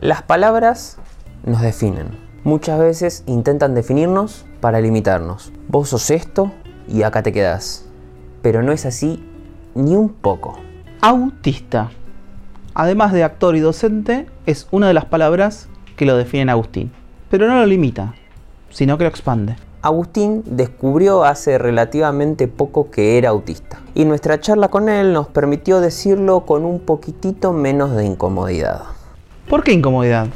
Las palabras nos definen. Muchas veces intentan definirnos para limitarnos. Vos sos esto y acá te quedás. Pero no es así ni un poco. Autista. Además de actor y docente, es una de las palabras que lo definen a Agustín. Pero no lo limita, sino que lo expande. Agustín descubrió hace relativamente poco que era autista y nuestra charla con él nos permitió decirlo con un poquitito menos de incomodidad. ¿Por qué incomodidad?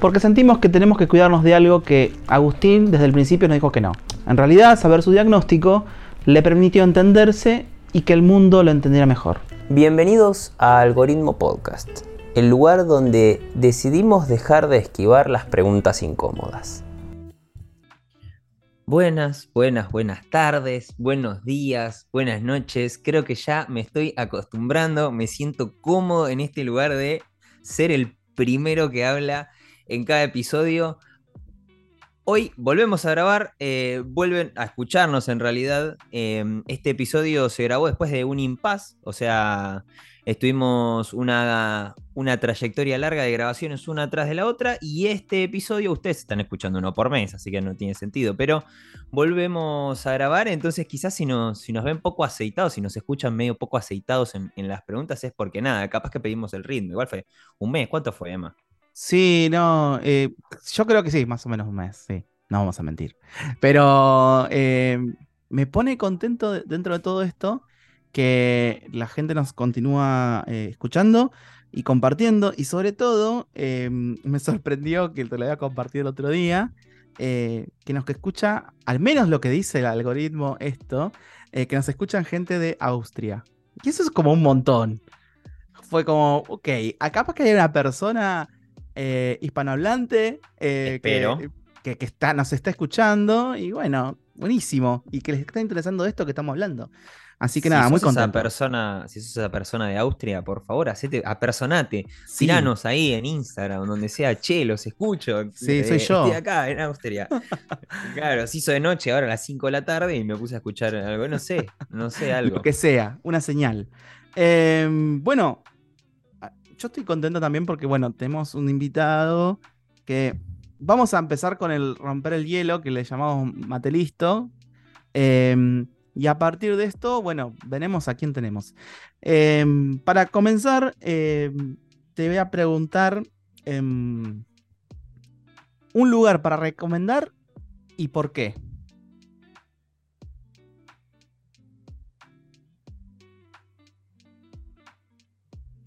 Porque sentimos que tenemos que cuidarnos de algo que Agustín desde el principio nos dijo que no. En realidad, saber su diagnóstico le permitió entenderse y que el mundo lo entendiera mejor. Bienvenidos a Algoritmo Podcast, el lugar donde decidimos dejar de esquivar las preguntas incómodas. Buenas, buenas, buenas tardes, buenos días, buenas noches. Creo que ya me estoy acostumbrando, me siento cómodo en este lugar de ser el primero que habla en cada episodio. Hoy volvemos a grabar, eh, vuelven a escucharnos en realidad. Em, este episodio se grabó después de un impasse, o sea, estuvimos una, una trayectoria larga de grabaciones una tras de la otra y este episodio ustedes están escuchando uno por mes, así que no tiene sentido, pero volvemos a grabar, entonces quizás si nos, si nos ven poco aceitados, si nos escuchan medio poco aceitados en, en las preguntas es porque nada, capaz que pedimos el ritmo, igual fue un mes, ¿cuánto fue Emma? Sí, no, eh, yo creo que sí, más o menos un mes, sí, no vamos a mentir. Pero eh, me pone contento de- dentro de todo esto que la gente nos continúa eh, escuchando y compartiendo. Y sobre todo, eh, me sorprendió que te lo había compartido el otro día, eh, que nos que escucha, al menos lo que dice el algoritmo esto, eh, que nos escuchan gente de Austria. Y eso es como un montón. Fue como, ok, acá para que haya una persona eh, hispanohablante que, que, que está, nos está escuchando y bueno, buenísimo. Y que les está interesando esto que estamos hablando. Así que Si nada, muy esa contento. persona, si sos esa persona de Austria, por favor, hacete, apersonate, Sí. tiranos ahí en Instagram, donde sea, che, los escucho. Sí, eh, soy yo. Estoy acá en Austria. claro, se hizo de noche, ahora a las 5 de la tarde y me puse a escuchar algo, no sé, no sé, algo. Lo que sea, una señal. Eh, bueno, a- yo estoy contento también porque, bueno, tenemos un invitado que vamos a empezar con el romper el hielo, que le llamamos Matelisto. Eh, y a partir de esto, bueno, veremos a quién tenemos. Eh, para comenzar, eh, te voy a preguntar em, un lugar para recomendar y por qué.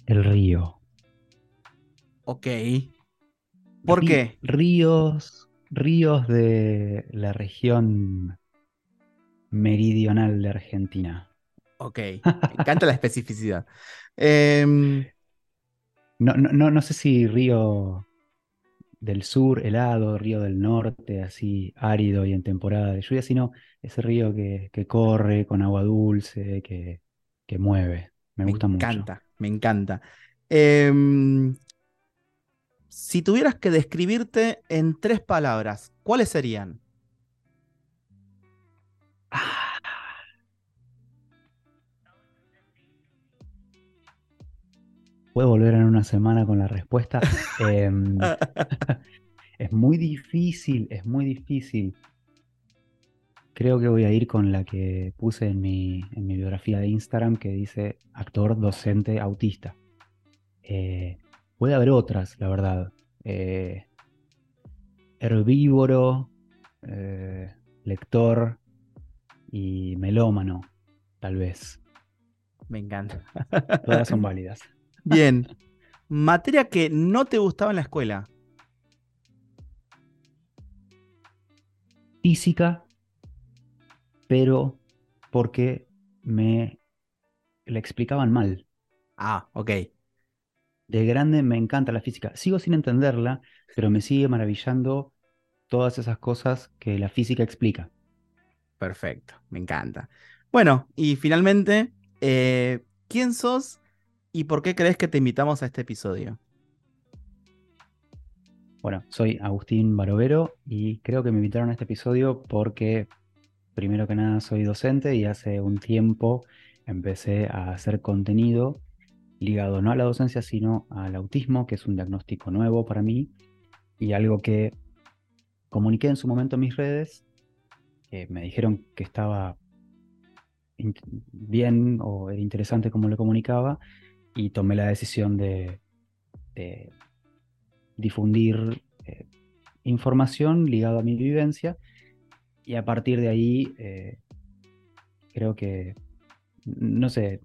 El río. Ok. ¿Por Rí- qué? Ríos, ríos de la región meridional de Argentina. Ok, me encanta la especificidad. Em, No, no, no, no sé si río del sur helado, río del norte así árido y en temporada de lluvia, sino ese río que, que corre con agua dulce, que, que mueve. Me me gusta mucho. encanta, me encanta. Em, si tuvieras que describirte en tres palabras, ¿cuáles serían? Puedo volver en una semana con la respuesta. Em, es muy difícil, es muy difícil. Creo que voy a ir con la que puse en mi, en mi biografía de Instagram que dice actor, docente, autista. Eh, puede haber otras, la verdad. Eh, herbívoro, eh, lector y melómano, tal vez. Me encanta. Todas son válidas. Bien. Materia que no te gustaba en la escuela. física, pero porque me la explicaban mal. Ah, ok. De grande me encanta la física. Sigo sin entenderla, pero me sigue maravillando todas esas cosas que la física explica. Perfecto, me encanta. Bueno, y finalmente, eh, ¿quién sos y por qué crees que te invitamos a este episodio? Bueno, soy Agustín Barovero y creo que me invitaron a este episodio porque, primero que nada, soy docente y hace un tiempo empecé a hacer contenido ligado no a la docencia, sino al autismo, que es un diagnóstico nuevo para mí y algo que comuniqué en su momento en mis redes. Me dijeron que estaba bien o era interesante como lo comunicaba y tomé la decisión de, difundir eh, información ligada a mi vivencia y a partir de ahí eh, creo que, no sé,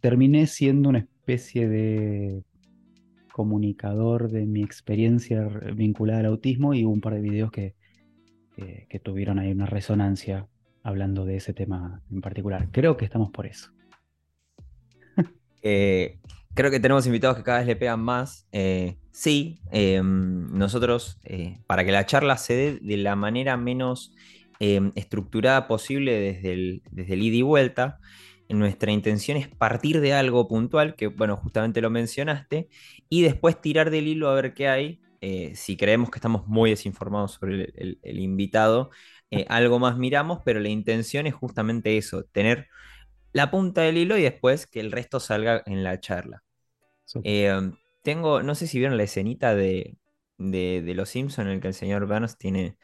terminé siendo una especie de comunicador de mi experiencia vinculada al autismo y hubo un par de videos que, que tuvieron ahí una resonancia hablando de ese tema en particular. Creo que estamos por eso. Eh, creo que tenemos invitados que cada vez le pegan más. Eh, sí, em, nosotros, eh, para que la charla se dé de la manera menos em, estructurada posible desde el, desde el ida y vuelta, nuestra intención es partir de algo puntual, que bueno, justamente lo mencionaste, y después tirar del hilo a ver qué hay. Si creemos que estamos muy desinformados sobre el invitado, eh, algo más miramos, pero la intención es justamente eso, tener la punta del hilo y después que el resto salga en la charla. Eh, tengo, no sé si vieron la escenita de, de, Los Simpsons en el que el señor Burns tiene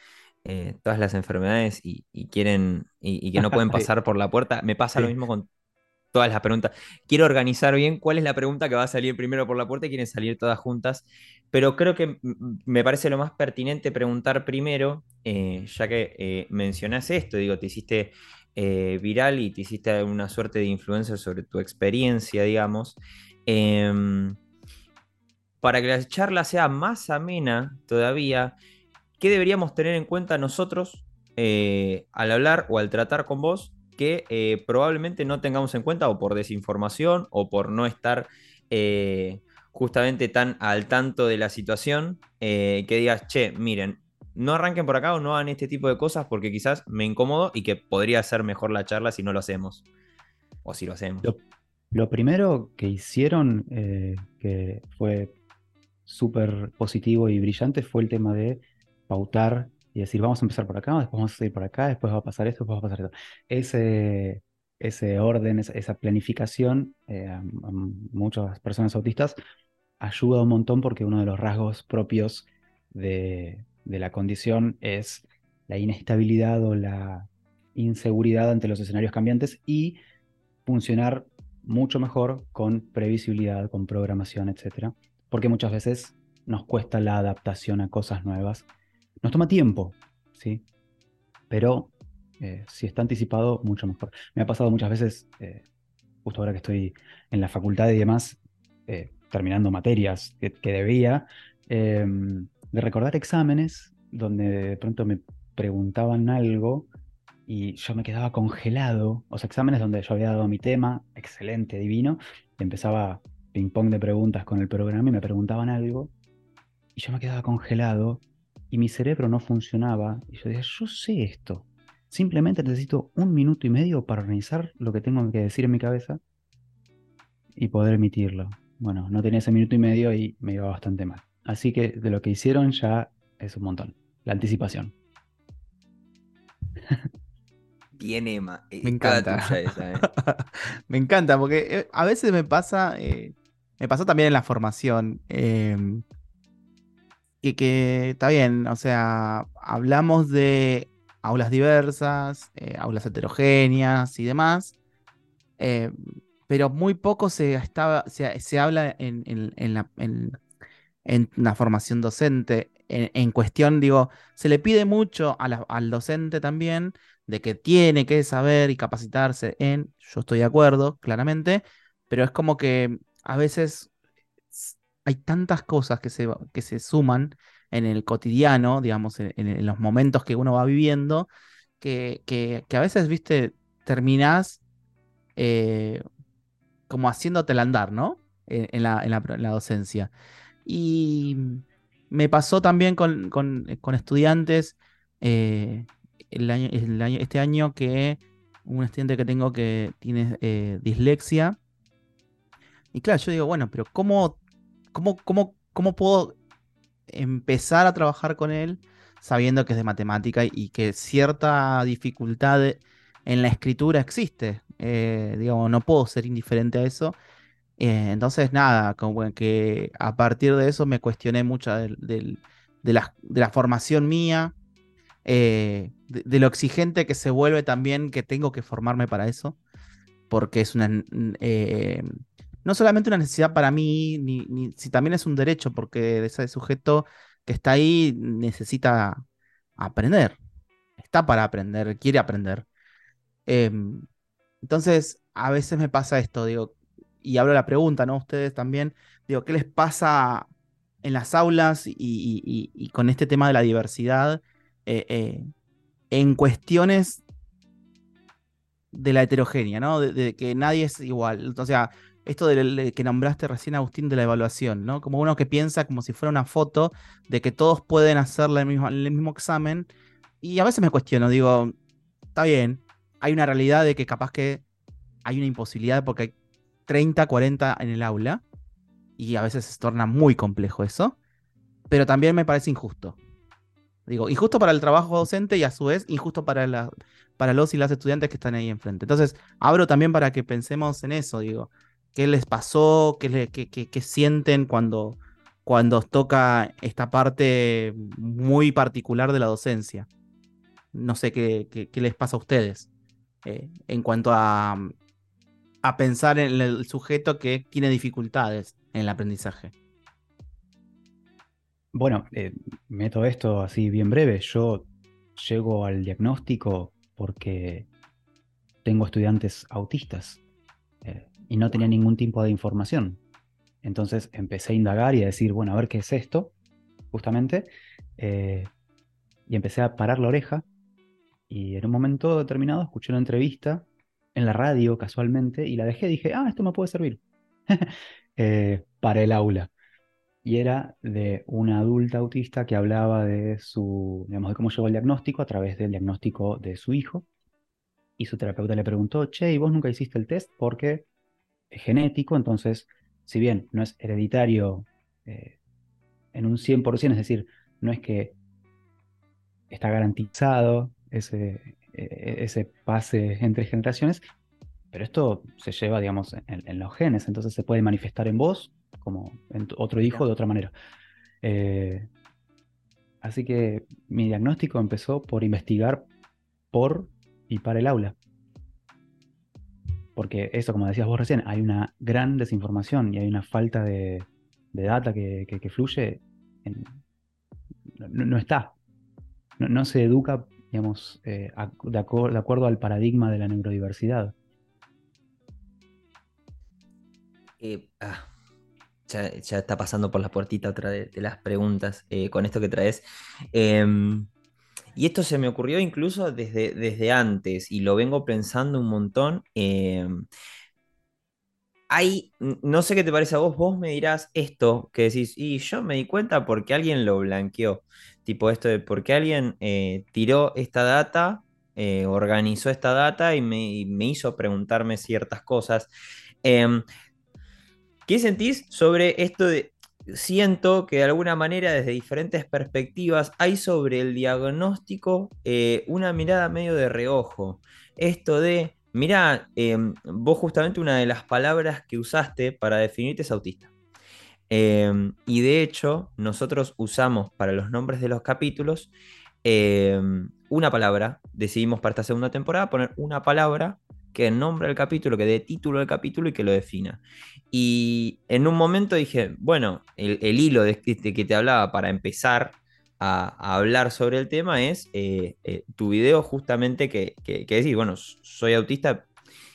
eh, todas las enfermedades y, quieren y, que no pueden pasar por la puerta. Me pasa lo mismo con todas las preguntas. Quiero organizar bien cuál es la pregunta que va a salir primero por la puerta y quieren salir todas juntas pero creo que me parece lo más pertinente preguntar primero, eh, ya que eh, esto, digo, te hiciste eh, viral y te hiciste una suerte de influencia sobre tu experiencia, digamos. Em, para que la charla sea más amena todavía, ¿qué deberíamos tener en cuenta nosotros al hablar o al tratar con vos que probablemente no tengamos en cuenta o por desinformación o por no estar justamente tan al tanto de la situación, eh, que digas, che, miren, no arranquen por acá o no hagan este tipo de cosas porque quizás me incomodo y que podría ser mejor la charla si no lo hacemos. O si lo hacemos. Lo, primero que hicieron, eh, que fue súper positivo y brillante, fue el tema de pautar y decir, vamos a empezar por acá, después vamos a ir por acá, después va a pasar esto, después va a pasar esto. Ese, ese orden, esa, planificación, eh, a, muchas personas autistas ayuda un montón porque uno de los rasgos propios de, la condición es la inestabilidad o la inseguridad ante los escenarios cambiantes y funcionar mucho mejor con previsibilidad, con programación, etc. Porque muchas veces nos cuesta la adaptación a cosas nuevas. Nos toma tiempo, ¿sí? Pero eh, si está anticipado, mucho mejor. Me ha pasado muchas veces, eh, justo ahora que estoy en la facultad y demás, eh, terminando materias que, debía, em, de recordar exámenes donde de pronto me preguntaban algo y yo me quedaba congelado. O sea, exámenes donde yo había dado mi tema, excelente, divino, empezaba ping-pong de preguntas con el programa y me preguntaban algo y yo me quedaba congelado y mi cerebro no funcionaba. Y yo decía, yo sé esto. Simplemente necesito un minuto y medio para organizar lo que tengo que decir en mi cabeza y poder emitirlo bueno, no tenía ese minuto y medio y me iba bastante mal. Así que de lo que hicieron ya es un montón. La anticipación. Bien, Emma. Eh, me encanta. ¿eh? me encanta, porque eh, a veces me pasa, me pasó también en la formación, em, y que está bien, o sea, hablamos de aulas diversas, aulas heterogéneas y demás, pero muy poco se, estaba, se, habla en, la, en, formación docente. En, cuestión, digo, se le pide mucho al docente también de que tiene que saber y capacitarse en, yo estoy de acuerdo, claramente, pero es como que a veces hay tantas cosas que se, que se suman en el cotidiano, digamos, en, los momentos que uno va viviendo, que, que, a veces, viste, terminás eh, como haciéndote el andar, ¿no? En, la, docencia. Y me pasó también con, estudiantes eh, este año que un estudiante que tengo que tiene eh, dislexia. Y claro, yo digo, bueno, pero ¿cómo, cómo, cómo, cómo puedo empezar a trabajar con él sabiendo que es de matemática y que cierta dificultad en la escritura existe? Eh, digamos, no puedo ser indiferente a eso. Eh, entonces, nada, como que a partir de eso me cuestioné mucho del- de, la, de la formación mía, eh, de, de lo exigente que se vuelve también que tengo que formarme para eso, porque es una, eh, no solamente una necesidad para mí, ni, ni- si también es un derecho, porque ese sujeto que está ahí necesita aprender, está para aprender, quiere aprender. Em, entonces, a veces me pasa esto, digo, y hablo la pregunta, ¿no? Ustedes también, digo, ¿qué les pasa en las aulas y, y- con este tema de la diversidad eh, eh, en cuestiones de la heterogénea, ¿no? De, de que nadie es igual. O sea, esto del- de que nombraste recién, Agustín, de la evaluación, ¿no? Como uno que piensa como si fuera una foto de que todos pueden hacerle el mismo, el mismo examen. Y a veces me cuestiono, digo, está bien, hay una realidad de que capaz que hay una imposibilidad porque hay 30, 40 en el aula y a veces se torna muy complejo eso, pero también me parece injusto. Digo, injusto para el trabajo docente y a su vez injusto para, para los y las estudiantes que están ahí enfrente. Entonces, abro también para que pensemos en eso, digo, ¿qué les pasó? ¿Qué, qué- qué- sienten cuando, cuando os toca esta parte muy particular de la docencia? No sé qué, qué- qué les pasa a ustedes eh, en cuanto a, a pensar en el sujeto que tiene dificultades en el aprendizaje. Bueno, eh, meto esto así bien breve. Yo llego al diagnóstico porque tengo estudiantes autistas eh, y no tenía ningún tipo de información. Entonces empecé a indagar y a decir, bueno, a ver qué es esto, justamente, eh, y empecé a parar la oreja y en un momento determinado escuché una entrevista en la radio casualmente y la dejé dije, ah, esto me puede servir eh, para el aula y era de una adulta autista que hablaba de su, digamos, de cómo llegó al diagnóstico a través del diagnóstico de su hijo. Y su terapeuta le preguntó, che, ¿y vos nunca hiciste el test? Porque genético, entonces, si bien no es hereditario eh, en un 100%, es decir, no es que está garantizado ese, eh, ese pase entre generaciones, pero esto se lleva, digamos, en, en los genes, entonces se puede manifestar en vos como en otro hijo de otra manera. Eh, así que mi diagnóstico empezó por investigar por y para el aula. Porque eso, como decías vos recién, hay una gran desinformación y hay una falta de, de data que, que- fluye. no, no está. No, no se educa, digamos, eh, de, acuerdo al paradigma de la neurodiversidad. Eh, ah, ya, ya está pasando por la puertita otra de, de las preguntas eh, con esto que traes. Em, y esto se me ocurrió incluso desde, desde antes y lo vengo pensando un montón. em, hay, no sé qué te parece a vos, vos me dirás esto que decís, y yo me di cuenta porque alguien lo blanqueó. Tipo esto de porque alguien eh, tiró esta data, eh, organizó esta data y me, y me hizo preguntarme ciertas cosas. Em, ¿Qué sentís sobre esto de... Siento que de alguna manera desde diferentes perspectivas hay sobre el diagnóstico eh, una mirada medio de reojo. Esto de, mirá, em, vos justamente una de las palabras que usaste para definirte es autista. Em, y de hecho, nosotros usamos para los nombres de los capítulos una palabra. Decidimos para esta segunda temporada poner una palabra que nombre el capítulo, que dé título al capítulo y que lo defina. Y en un momento dije, bueno, el, hilo de, este que te hablaba para empezar a, hablar sobre el tema es eh, eh, tu video justamente que, que, decís, bueno, soy autista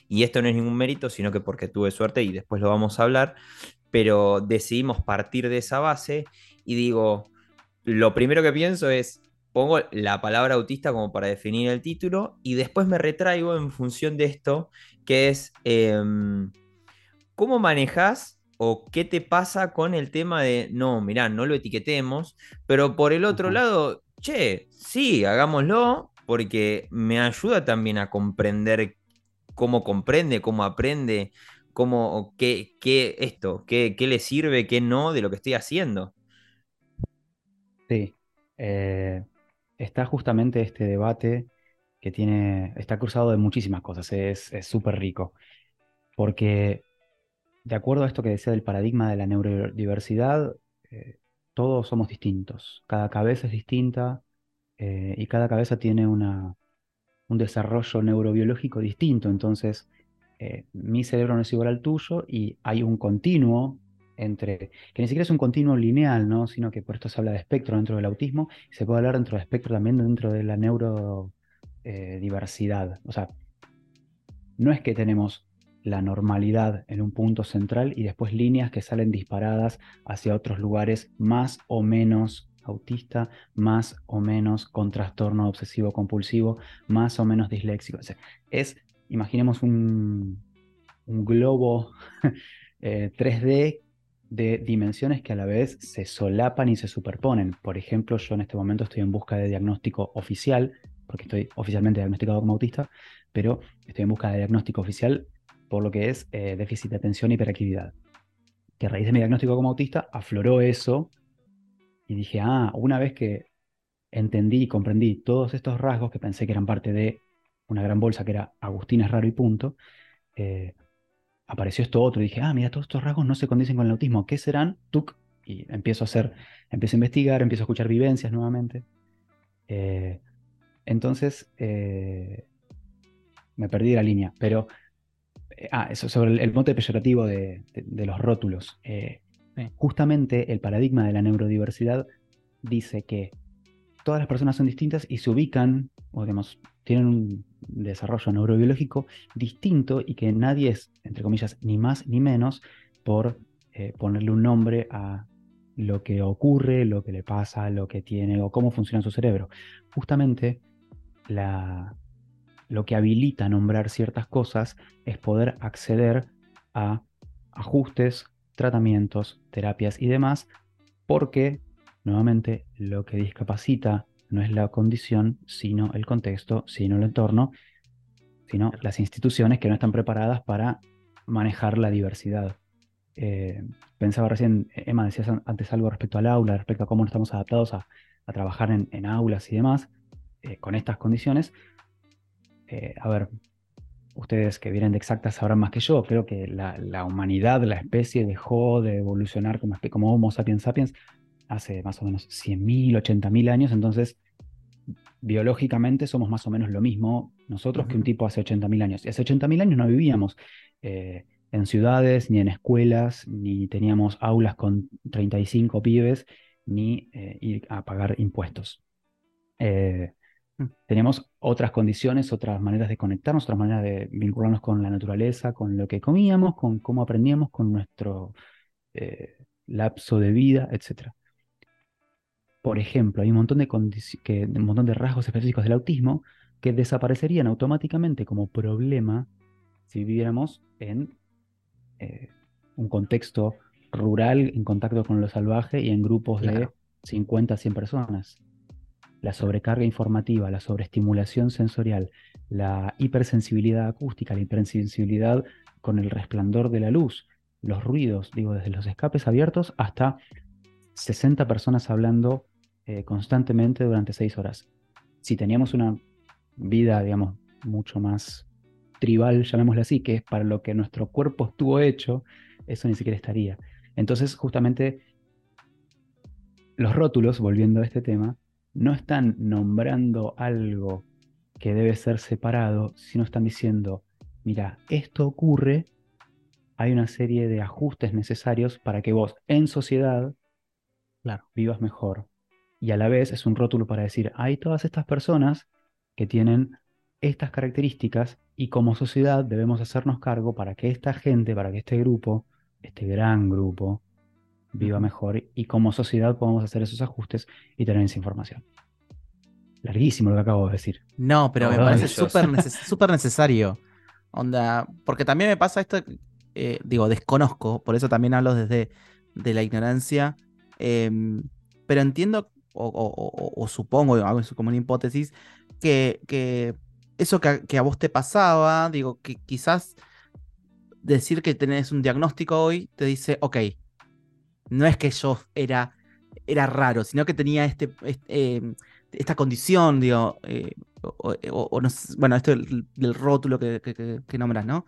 y esto no es ningún mérito, sino que porque tuve suerte y después lo vamos a hablar, pero decidimos partir de esa base y digo, lo primero que pienso es, pongo la palabra autista como para definir el título y después me retraigo en función de esto, que es... em, ¿Cómo manejas o qué te pasa con el tema de, no, mirá, no lo etiquetemos, pero por el otro lado, che, sí, hagámoslo, porque me ayuda también a comprender cómo comprende, cómo aprende, cómo, qué, qué esto, qué, qué le sirve, qué no de lo que estoy haciendo. Sí. Eh, está justamente este debate que tiene, está cruzado de muchísimas cosas, es súper rico, porque de acuerdo a esto que decía del paradigma de la neurodiversidad, eh, todos somos distintos. Cada cabeza es distinta eh, y cada cabeza tiene una, un desarrollo neurobiológico distinto. Entonces, eh, mi cerebro no es igual al tuyo y hay un continuo entre, que ni siquiera es un continuo lineal, ¿no? sino que por esto se habla de espectro dentro del autismo y se puede hablar dentro de espectro también dentro de la neurodiversidad. o sea, no es que tenemos la normalidad en un punto central y después líneas que salen disparadas hacia otros lugares más o menos autista, más o menos con trastorno obsesivo compulsivo, más o menos disléxico. es, imaginemos un, globo 3D eh, de dimensiones que a la vez se solapan y se superponen. Por ejemplo, yo en este momento estoy en busca de diagnóstico oficial, porque estoy oficialmente diagnosticado como autista, pero estoy en busca de diagnóstico oficial por lo que es eh, déficit de atención y hiperactividad. Que a raíz de mi diagnóstico como autista afloró eso y dije, ah, una vez que entendí y comprendí todos estos rasgos que pensé que eran parte de una gran bolsa que era Agustín es raro y punto, eh, apareció esto otro y dije, ah, mira, todos estos rasgos no se condicen con el autismo, ¿qué serán? Tuk, y empiezo a hacer, empiezo a investigar, empiezo a escuchar vivencias nuevamente. Eh, entonces, me perdí la línea, pero eh, ah, eso, sobre el, mote peyorativo de, los rótulos. Eh, justamente el paradigma de la neurodiversidad dice que todas las personas son distintas y se ubican, o digamos, tienen un desarrollo neurobiológico distinto y que nadie es, entre comillas, ni más ni menos por eh, ponerle un nombre a lo que ocurre, lo que le pasa, lo que tiene o cómo funciona su cerebro. Justamente lo que habilita nombrar ciertas cosas es poder acceder a ajustes, tratamientos, terapias y demás, porque, nuevamente, lo que discapacita no es la condición, sino el contexto, sino el entorno, sino las instituciones que no están preparadas para manejar la diversidad. Eh, pensaba recién, Emma, decías antes algo respecto al aula, respecto a cómo no estamos adaptados a, trabajar en, aulas y demás, eh, con estas condiciones. Eh, a ver, ustedes que vienen de exactas sabrán más que yo, creo que la, humanidad, la especie dejó de evolucionar como, como Homo sapiens sapiens hace más o menos 100.000, 80.000 años, entonces biológicamente somos más o menos lo mismo nosotros que un tipo hace 80.000 años. Y hace 80.000 años no vivíamos eh, en ciudades, ni en escuelas, ni teníamos aulas con 35 pibes, ni eh, ir a pagar impuestos. Mm. Teníamos otras condiciones, otras maneras de conectarnos, otras maneras de vincularnos con la naturaleza, con lo que comíamos, con cómo aprendíamos, con nuestro eh, lapso de vida, etc. Por ejemplo, hay un montón de, que, un montón de rasgos específicos del autismo que desaparecerían automáticamente como problema si viviéramos en eh, un contexto rural, en contacto con lo salvaje y en grupos de 50 a 100 personas. La sobrecarga informativa, la sobreestimulación sensorial, la hipersensibilidad acústica, la hipersensibilidad con el resplandor de la luz, los ruidos, digo, desde los escapes abiertos hasta 60 personas hablando eh, constantemente durante 6 horas. Si teníamos una vida, digamos, mucho más tribal, llamémosla así, que es para lo que nuestro cuerpo estuvo hecho, eso ni siquiera estaría. Entonces, justamente, los rótulos, volviendo a este tema, no están nombrando algo que debe ser separado, sino están diciendo, mira, esto ocurre, hay una serie de ajustes necesarios para que vos en sociedad vivas mejor. Y a la vez es un rótulo para decir, hay todas estas personas que tienen estas características y como sociedad debemos hacernos cargo para que esta gente, para que este grupo, este gran grupo, viva mejor y como sociedad podemos hacer esos ajustes y tener esa información. Larguísimo lo que acabo de decir. No, pero me parece súper necesario. Onda, porque también me pasa esto, eh, digo, desconozco, por eso también hablo desde de la ignorancia, em, pero entiendo o, supongo, hago como una hipótesis, que, que eso que que a, vos te pasaba, digo, que quizás decir que tenés un diagnóstico hoy te dice, ok, no es que yo era, era raro, sino que tenía este, em, esta condición, digo, eh, o, bueno, esto del, rótulo que, nombras, ¿no?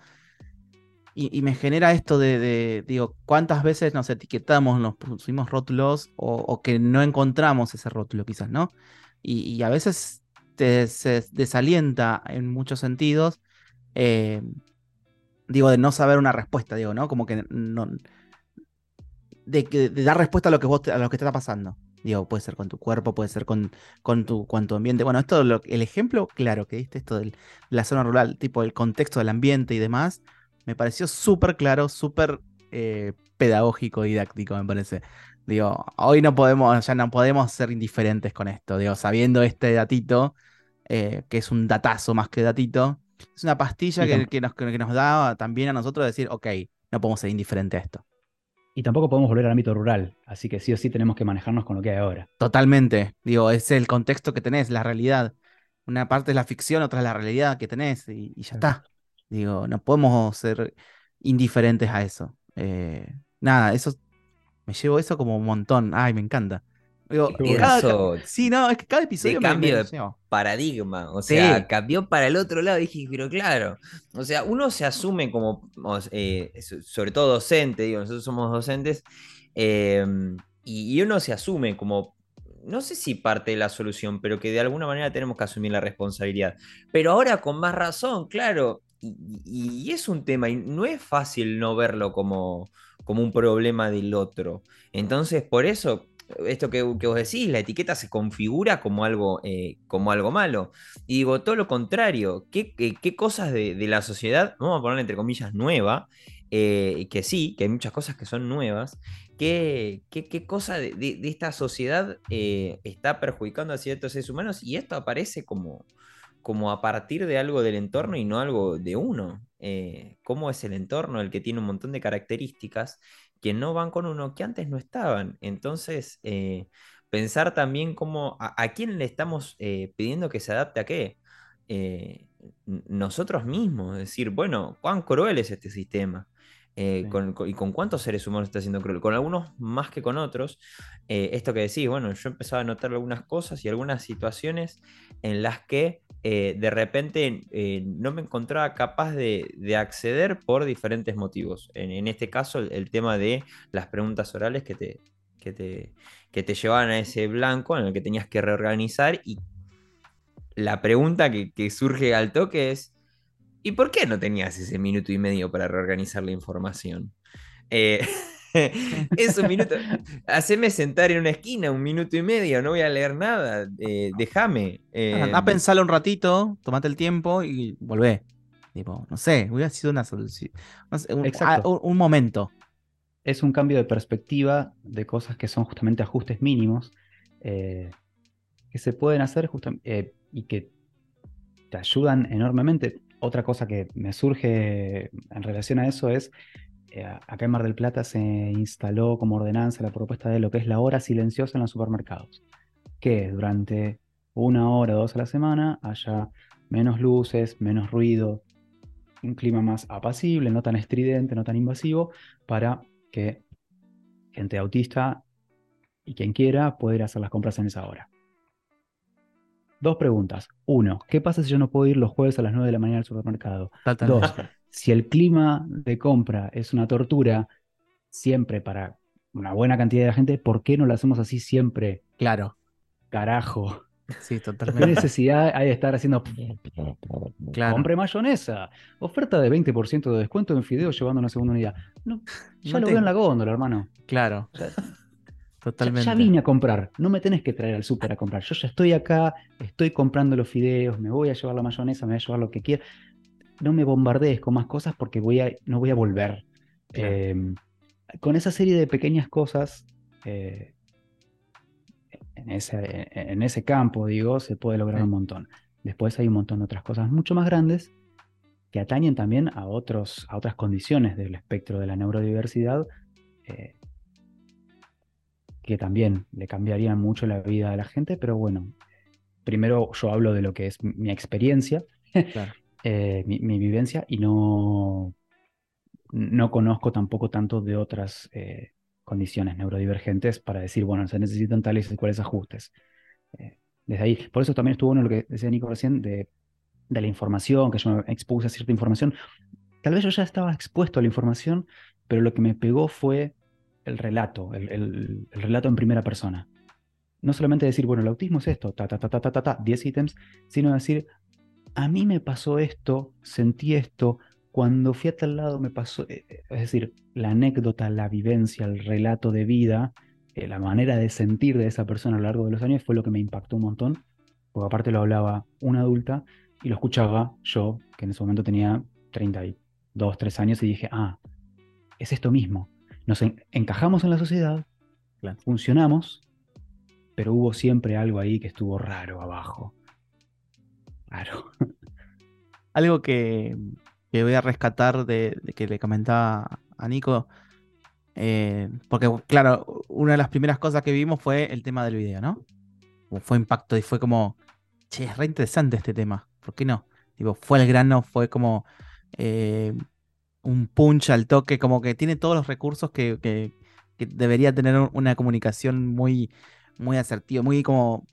Y, me genera esto de, digo, ¿cuántas veces nos etiquetamos, nos pusimos rótulos o, que no encontramos ese rótulo quizás, ¿no? Y, a veces te, se desalienta en muchos sentidos, eh, digo, de no saber una respuesta, digo, ¿no? Como que no... De, de dar respuesta a lo que vos a lo que te está pasando. Digo, puede ser con tu cuerpo, puede ser con, con, tu, con tu ambiente. Bueno, esto, lo, el ejemplo claro que diste, esto de la zona rural, tipo el contexto del ambiente y demás, me pareció súper claro, súper eh, pedagógico, didáctico, me parece. Digo, hoy no podemos, ya no podemos ser indiferentes con esto, digo, sabiendo este datito, eh, que es un datazo más que datito, es una pastilla que, que, nos, que nos da también a nosotros decir, ok, no podemos ser indiferentes a esto. Y tampoco podemos volver al ámbito rural, así que sí o sí tenemos que manejarnos con lo que hay ahora. Totalmente, digo, es el contexto que tenés, la realidad. Una parte es la ficción, otra es la realidad que tenés y, y ya está. Digo, no podemos ser indiferentes a eso. Eh, nada, eso me llevo eso como un montón. Ay, me encanta. Digo, sí, no, es que cada episodio de cambio de paradigma, o sea, cambió para el otro lado. Dije, pero claro, o sea, uno se asume como, eh, sobre todo docente, digo, nosotros somos docentes, em, y, uno se asume como no sé si parte de la solución, pero que de alguna manera tenemos que asumir la responsabilidad. Pero ahora con más razón, claro, y, es un tema, y no es fácil no verlo como, como un problema del otro. Entonces, por eso, esto que, vos decís, la etiqueta se configura como algo, eh, como algo malo. Y digo, todo lo contrario, ¿qué, qué, cosas de, la sociedad, vamos a poner entre comillas, nueva, eh, que sí, que hay muchas cosas que son nuevas, qué, qué, cosa de, esta sociedad eh, está perjudicando a ciertos seres humanos y esto aparece como, como a partir de algo del entorno y no algo de uno. Eh, cómo es el entorno el que tiene un montón de características que no van con uno que antes no estaban. Entonces, eh, pensar también cómo, a, quién le estamos eh, pidiendo que se adapte a qué. nosotros mismos, decir, bueno, cuán cruel es este sistema. Y con cuántos seres humanos está siendo cruel. Con algunos más que con otros. esto que decís, bueno, yo empezaba a notar algunas cosas y algunas situaciones en las que eh, de repente eh, no me encontraba capaz de, acceder por diferentes motivos. En, este caso, el, tema de las preguntas orales que te, que te, que te llevaban a ese blanco en el que tenías que reorganizar y la pregunta que, que surge al toque es, ¿y por qué no tenías ese minuto y medio para reorganizar la información? Eh, es un minuto. Haceme sentar en una esquina un minuto y medio, no voy a leer nada. Eh, déjame. Eh, a pensarlo un ratito, tomate el tiempo y volvé. Tipo, no sé, hubiera sido una solución. un, momento. Es un cambio de perspectiva de cosas que son justamente ajustes mínimos eh, que se pueden hacer y que te ayudan enormemente. Otra cosa que me surge en relación a eso es eh, acá en Mar del Plata se instaló como ordenanza la propuesta de lo que es la hora silenciosa en los supermercados, que durante una hora o dos a la semana haya menos luces, menos ruido, un clima más apacible, no tan estridente, no tan invasivo, para que gente autista y quien quiera pueda ir a hacer las compras en esa hora. Dos preguntas. Uno, ¿qué pasa si yo no puedo ir los jueves a las 9 de la mañana al supermercado? Dos, si el clima de compra es una tortura siempre para una buena cantidad de gente, ¿por qué no lo hacemos así siempre? Claro. Carajo. Sí, totalmente. ¿Qué necesidad hay de estar haciendo claro. compre mayonesa? Oferta de 20% de descuento en fideo llevando una segunda unidad. No, ya lo veo en la góndola, hermano. Claro. Totalmente. Ya, vine a comprar, no me tenés que traer al súper a comprar. Yo ya estoy acá, estoy comprando los fideos, me voy a llevar la mayonesa, me voy a llevar lo que quiera no me bombardees con más cosas porque voy a, no voy a volver. Em, con esa serie de pequeñas cosas, eh, en, ese, en, ese, campo, digo, se puede lograr un montón. Después hay un montón de otras cosas mucho más grandes que atañen también a, otros, a otras condiciones del espectro de la neurodiversidad, eh, que también le cambiarían mucho la vida a la gente, pero bueno, primero yo hablo de lo que es mi experiencia. Claro. Eh, mi, vivencia y no, no conozco tampoco tanto de otras eh, condiciones neurodivergentes para decir, bueno, se necesitan tales y cuáles ajustes. Eh, desde ahí, por eso también estuvo bueno lo que decía Nico recién de, de la información, que yo me expuse a cierta información. tal vez yo ya estaba expuesto a la información, pero lo que me pegó fue el relato, el, relato en primera persona. No solamente decir, bueno, el autismo es esto, ta, ta, ta, ta, ta, ta, ta, 10 ítems, sino decir, a mí me pasó esto, sentí esto, cuando fui a tal lado me pasó, eh, eh, es decir, la anécdota, la vivencia, el relato de vida, eh, la manera de sentir de esa persona a lo largo de los años fue lo que me impactó un montón, porque aparte lo hablaba una adulta y lo escuchaba yo, que en ese momento tenía 32, 3 años, y dije, ah, es esto mismo. Nos encajamos en la sociedad, funcionamos, pero hubo siempre algo ahí que estuvo raro abajo. Raro. algo que, voy a rescatar de, que le comentaba a Nico, eh, porque claro, una de las primeras cosas que vimos fue el tema del video, ¿no? Fue impacto y fue como, che, es re interesante este tema, ¿por qué no? Digo, fue el grano, fue como eh, un punch al toque, como que tiene todos los recursos que, debería tener una comunicación muy, muy asertiva, muy como,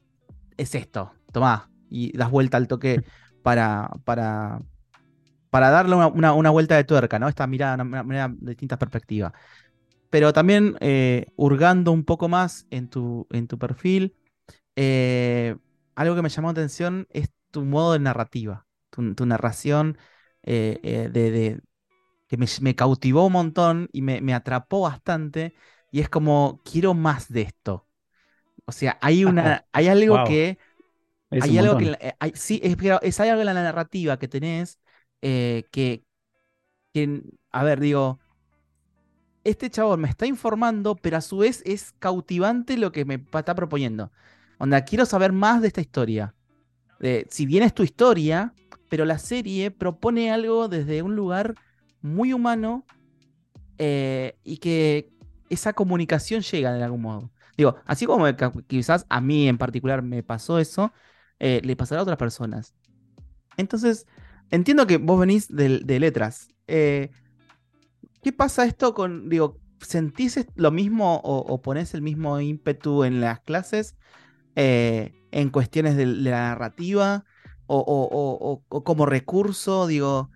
es esto, tomá, y das vuelta al toque para, para, para darle una, vuelta de tuerca, ¿no? Esta mirada, una, mirada de distintas perspectivas. Pero también eh, hurgando un poco más en tu, en tu perfil, eh, algo que me llamó la atención es tu modo de narrativa, tu, narración eh, de, que me, cautivó un montón y me, atrapó bastante. Y es como, quiero más de esto. O sea, hay una, hay algo que. hay algo que. sí, es, es, algo en la narrativa que tenés eh, que, que. A ver, digo. Este chavo me está informando, pero a su vez es cautivante lo que me está proponiendo. Onda, quiero saber más de esta historia. si bien es tu historia, pero la serie propone algo desde un lugar muy humano eh, y que esa comunicación llega de algún modo. Digo, así como quizás a mí en particular me pasó eso, eh, le pasará a otras personas. Entonces, entiendo que vos venís de, letras. Eh, ¿Qué pasa esto con, digo, sentís lo mismo o, ponés el mismo ímpetu en las clases en cuestiones de, la narrativa o, o, como recurso? Digo,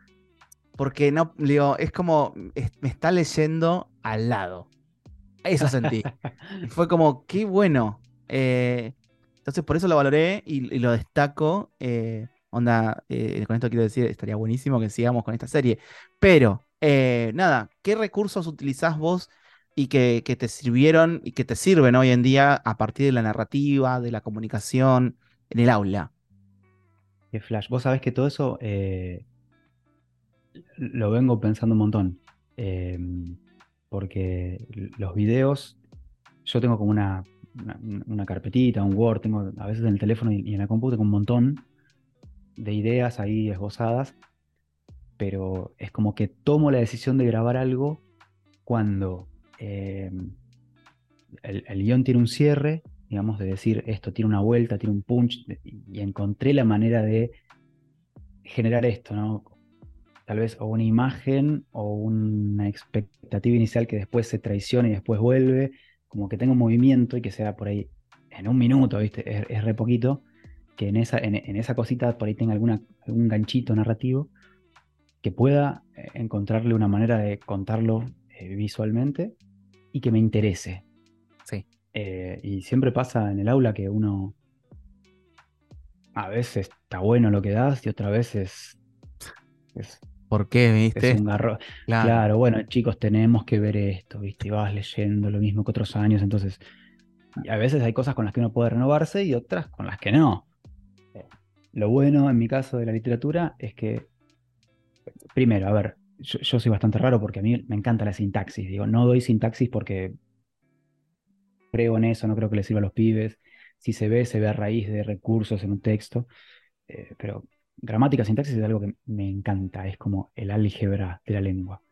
porque no, digo, es como me está leyendo al lado. Eso sentí. Fue como, qué bueno. Eh, entonces por eso lo valoré y, lo destaco. Eh, onda, eh, con esto quiero decir, estaría buenísimo que sigamos con esta serie. Pero, nada, ¿qué recursos utilizás vos y que, te sirvieron y que te sirven hoy en día a partir de la narrativa, de la comunicación en el aula? Qué flash. Vos sabés que todo eso lo vengo pensando un montón. Em, porque los videos, yo tengo como una, una, carpetita, un Word, tengo a veces en el teléfono y, en la compu tengo un montón de ideas ahí esbozadas, pero es como que tomo la decisión de grabar algo cuando em, el, el, guion tiene un cierre, digamos, de decir esto tiene una vuelta, tiene un punch, y encontré la manera de generar esto, ¿no? Tal vez o una imagen o una expectativa inicial que después se traiciona y después vuelve, como que tenga un movimiento y que sea por ahí en un minuto, ¿viste? Es, re poquito, que en esa, en, esa cosita por ahí tenga alguna, algún ganchito narrativo que pueda eh, encontrarle una manera de contarlo eh, visualmente y que me interese. Sí. Eh, y siempre pasa en el aula que uno a veces está bueno lo que das y otra vez es ¿Por qué, viste? Es un garro. Claro. bueno, chicos, tenemos que ver esto, viste, y vas leyendo lo mismo que otros años, entonces a veces hay cosas con las que uno puede renovarse y otras con las que no. Lo bueno en mi caso de la literatura es que, primero, a ver, yo, soy bastante raro porque a mí me encanta la sintaxis. Digo, no doy sintaxis porque creo en eso, no creo que le sirva a los pibes. Si se ve, se ve a raíz de recursos en un texto. Eh, pero gramática, sintaxis es algo que me encanta, es como el álgebra de la lengua.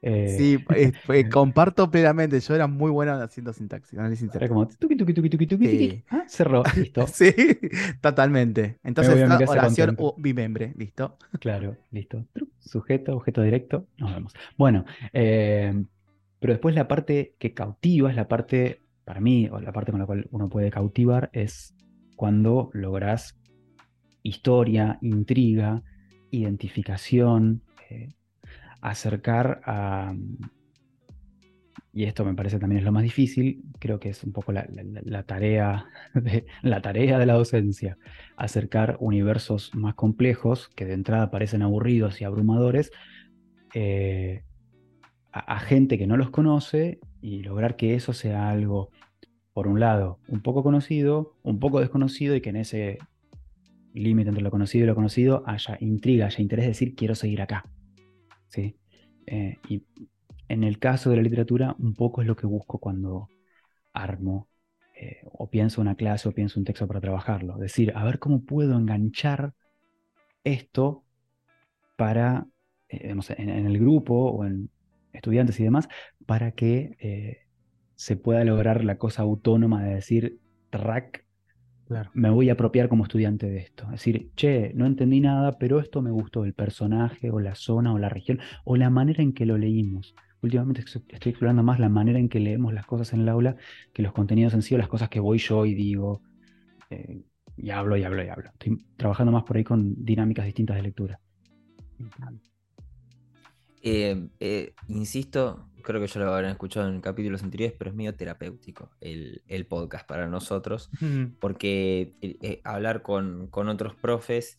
Eh, sí, eh, comparto plenamente. Yo era muy bueno haciendo sintaxis, análisis Era como tuki, tuki, tuki, tuki, tuki, ah, cerró, listo. sí, totalmente. Entonces, oración o bimembre, listo. Claro, listo. Sujeto, objeto directo, nos vemos. Bueno, eh, pero después la parte que cautiva es la parte, para mí, o la parte con la cual uno puede cautivar, es cuando logras historia, intriga, identificación. Eh, acercar a, y esto me parece también es lo más difícil, creo que es un poco la, tarea, de, la tarea de la docencia, acercar universos más complejos que de entrada parecen aburridos y abrumadores eh, a, gente que no los conoce y lograr que eso sea algo, por un lado, un poco conocido, un poco desconocido y que en ese límite entre lo conocido y lo conocido haya intriga, haya interés de decir quiero seguir acá. ¿sí? Eh, y en el caso de la literatura, un poco es lo que busco cuando armo eh, o pienso una clase o pienso un texto para trabajarlo. Decir, a ver cómo puedo enganchar esto para, eh, en, el grupo o en estudiantes y demás, para que se pueda lograr la cosa autónoma de decir, track, me voy a apropiar como estudiante de esto. Es decir, che, no entendí nada, pero esto me gustó, el personaje o la zona o la región o la manera en que lo leímos últimamente estoy explorando más la manera en que leemos las cosas en el aula que los contenidos en sí o las cosas que voy yo y digo eh, y hablo y hablo y hablo. Estoy trabajando más por ahí con dinámicas distintas de lectura. Eh, eh, insisto, creo que ya lo habrán escuchado en capítulos anteriores, pero es medio terapéutico el, podcast para nosotros, porque hablar con, otros profes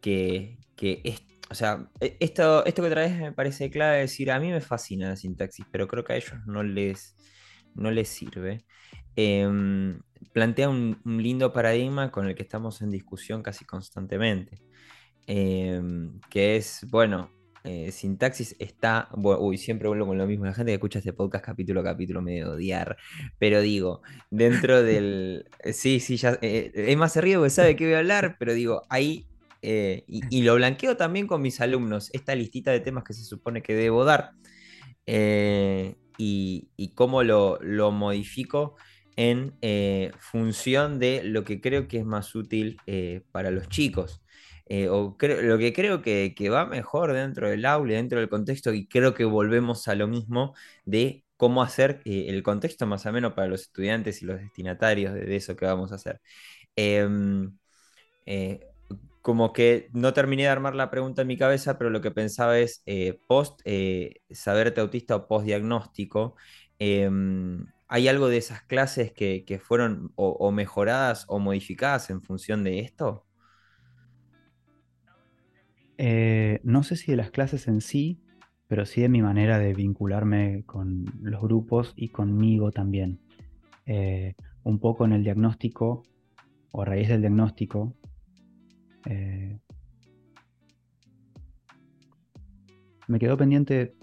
que, que es o sea, e, esto, esto que traes me parece clave decir, a mí me fascina la sintaxis, pero creo que a ellos no les, no les sirve. Em, plantea un, lindo paradigma con el que estamos en discusión casi constantemente, em, que es, bueno, eh, sintaxis está, uy, siempre vuelvo con lo mismo, la gente que escucha este podcast capítulo a capítulo me debe odiar, pero digo, dentro del, sí, sí, ya, eh, es más se ríe porque sabe que voy a hablar, pero digo, hay eh, y, lo blanqueo también con mis alumnos, esta listita de temas que se supone que debo dar. Eh, y, cómo lo, modifico en eh, función de lo que creo que es más útil para los chicos. O lo que creo que, va mejor dentro del aula, dentro del contexto, y creo que volvemos a lo mismo de cómo hacer el contexto más o menos para los estudiantes y los destinatarios de, eso que vamos a hacer. Em, como que no terminé de armar la pregunta en mi cabeza, pero lo que pensaba es eh, post eh, saberte autista o post diagnóstico. Em, ¿Hay algo de esas clases que, fueron o, mejoradas o modificadas en función de esto? Eh, no sé si de las clases en sí, pero sí de mi manera de vincularme con los grupos y conmigo también. un poco en el diagnóstico o a raíz del diagnóstico, eh, me quedó pendiente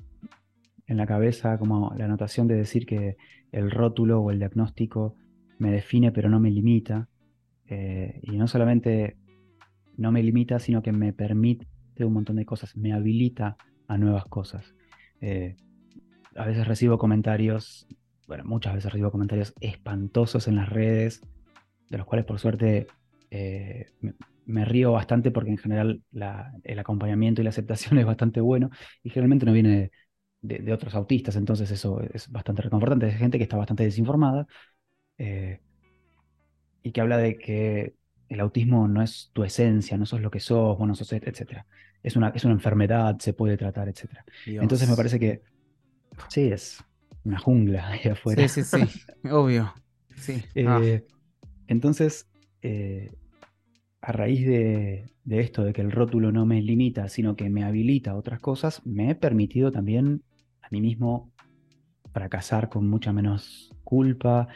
en la cabeza como la anotación de decir que el rótulo o el diagnóstico me define pero no me limita. Eh, y no solamente no me limita, sino que me permite un montón de cosas, me habilita a nuevas cosas. Eh, a veces recibo comentarios, bueno, muchas veces recibo comentarios espantosos en las redes, de los cuales por suerte me río bastante porque en general el acompañamiento y la aceptación es bastante bueno y generalmente no viene de, otros autistas, entonces eso es bastante reconfortante. Es gente que está bastante desinformada eh, y que habla de que el autismo no es tu esencia, no sos lo que sos, bueno, sos, etc. Es una, es una enfermedad, se puede tratar, etc. Entonces me parece que sí, es una jungla ahí afuera. Sí, sí, sí, obvio. Sí. Eh, ah. Entonces, eh, a raíz de, esto, de que el rótulo no me limita, sino que me habilita a otras cosas, me he permitido también a mí mismo fracasar con mucha menos culpa,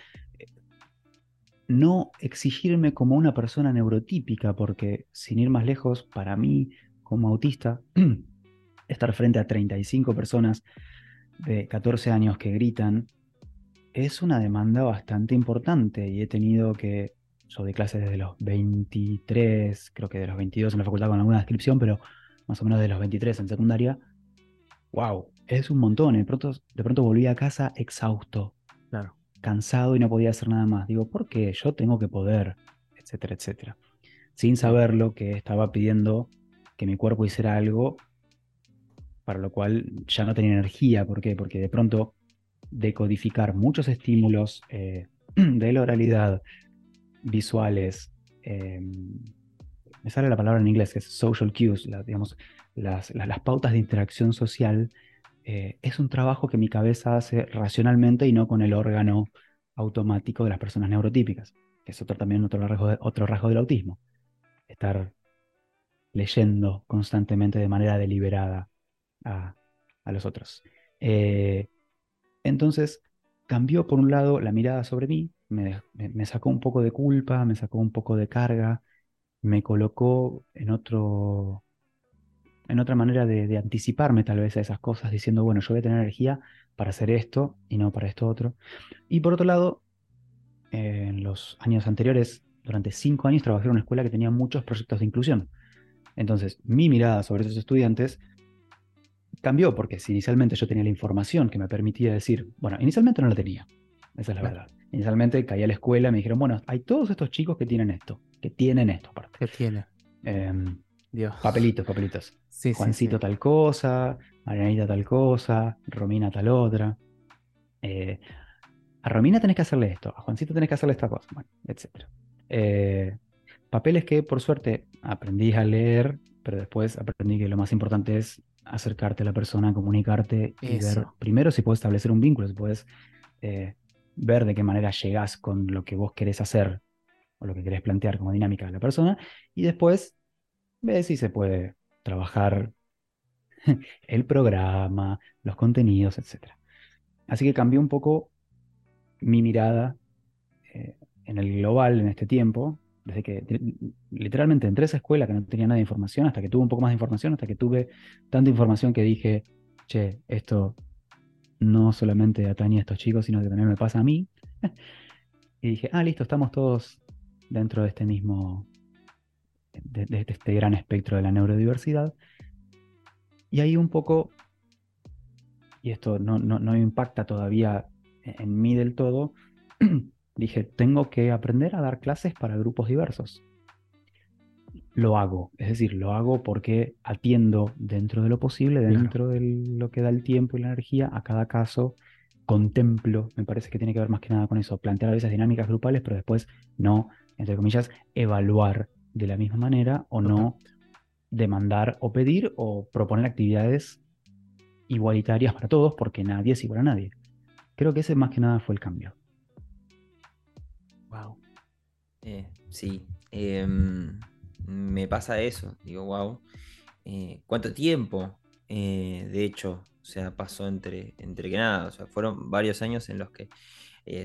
no exigirme como una persona neurotípica, porque sin ir más lejos, para mí como autista, estar frente a 35 personas de 14 años que gritan es una demanda bastante importante y he tenido que yo de clases desde los 23, creo que de los 22 en la facultad con alguna descripción, pero más o menos de los 23 en secundaria. ¡Wow! Es un montón. De pronto, de pronto volví a casa exhausto. Cansado y no podía hacer nada más. Digo, ¿por qué? Yo tengo que poder, etcétera, etcétera. Sin saberlo que estaba pidiendo que mi cuerpo hiciera algo para lo cual ya no tenía energía. ¿Por qué? Porque de pronto decodificar muchos estímulos eh, de la oralidad, visuales, em, me sale la palabra en inglés, que es social cues, digamos, las, pautas de interacción social, eh, es un trabajo que mi cabeza hace racionalmente y no con el órgano automático de las personas neurotípicas, que es también otro rasgo, otro rasgo del autismo. Estar leyendo constantemente de manera deliberada a, los otros. Eh, entonces, cambió por un lado la mirada sobre mí, me, sacó un poco de culpa, me sacó un poco de carga, me colocó en otro en otra manera de, anticiparme tal vez a esas cosas, diciendo, bueno, yo voy a tener energía para hacer esto y no para esto otro. Y por otro lado, en los años anteriores, durante cinco años, trabajé en una escuela que tenía muchos proyectos de inclusión. Entonces, mi mirada sobre esos estudiantes cambió, porque si inicialmente yo tenía la información que me permitía decir, bueno, inicialmente no la tenía, esa es la verdad. Inicialmente caí a la escuela y me dijeron, bueno, hay todos estos chicos que tienen esto, que tienen esto aparte. ¿Qué tiene? Em, Dios. Papelitos, papelitos. Juancito tal cosa, Marianita tal cosa, Romina tal otra. Eh, a Romina tenés que hacerle esto, a Juancito tenés que hacerle esta cosa, bueno, etc. Eh, papeles que por suerte aprendí a leer, pero después aprendí que lo más importante es acercarte a la persona, comunicarte y ver primero si puedes establecer un vínculo, si puedes eh, ver de qué manera llegás con lo que vos querés hacer o lo que querés plantear como dinámica de la persona y después ve si se puede trabajar el programa, los contenidos, etc. Así que cambió un poco mi mirada eh, en el global en este tiempo, desde que literalmente entré a esa escuela que no tenía nada de información, hasta que tuve un poco más de información, hasta que tuve tanta información que dije, che, esto no solamente atañe a estos chicos, sino que también me pasa a mí. y dije, ah, listo, estamos todos dentro de este mismo de, este gran espectro de la neurodiversidad. Y ahí un poco, y esto no, no, impacta todavía en mí del todo, dije, tengo que aprender a dar clases para grupos diversos. Lo hago, es decir, lo hago porque atiendo dentro de lo posible, dentro de lo que da el tiempo y la energía a cada caso, contemplo, me parece que tiene que ver más que nada con eso, plantear a veces dinámicas grupales, pero después no, entre comillas, evaluar de la misma manera o no demandar o pedir o proponer actividades igualitarias para todos porque nadie es igual a nadie. Creo que ese más que nada fue el cambio. Wow. Eh, sí. Em, me pasa eso. Digo, wow. Eh, ¿Cuánto tiempo? Eh, de hecho, o sea, pasó entre, entre que nada. O sea, fueron varios años en los que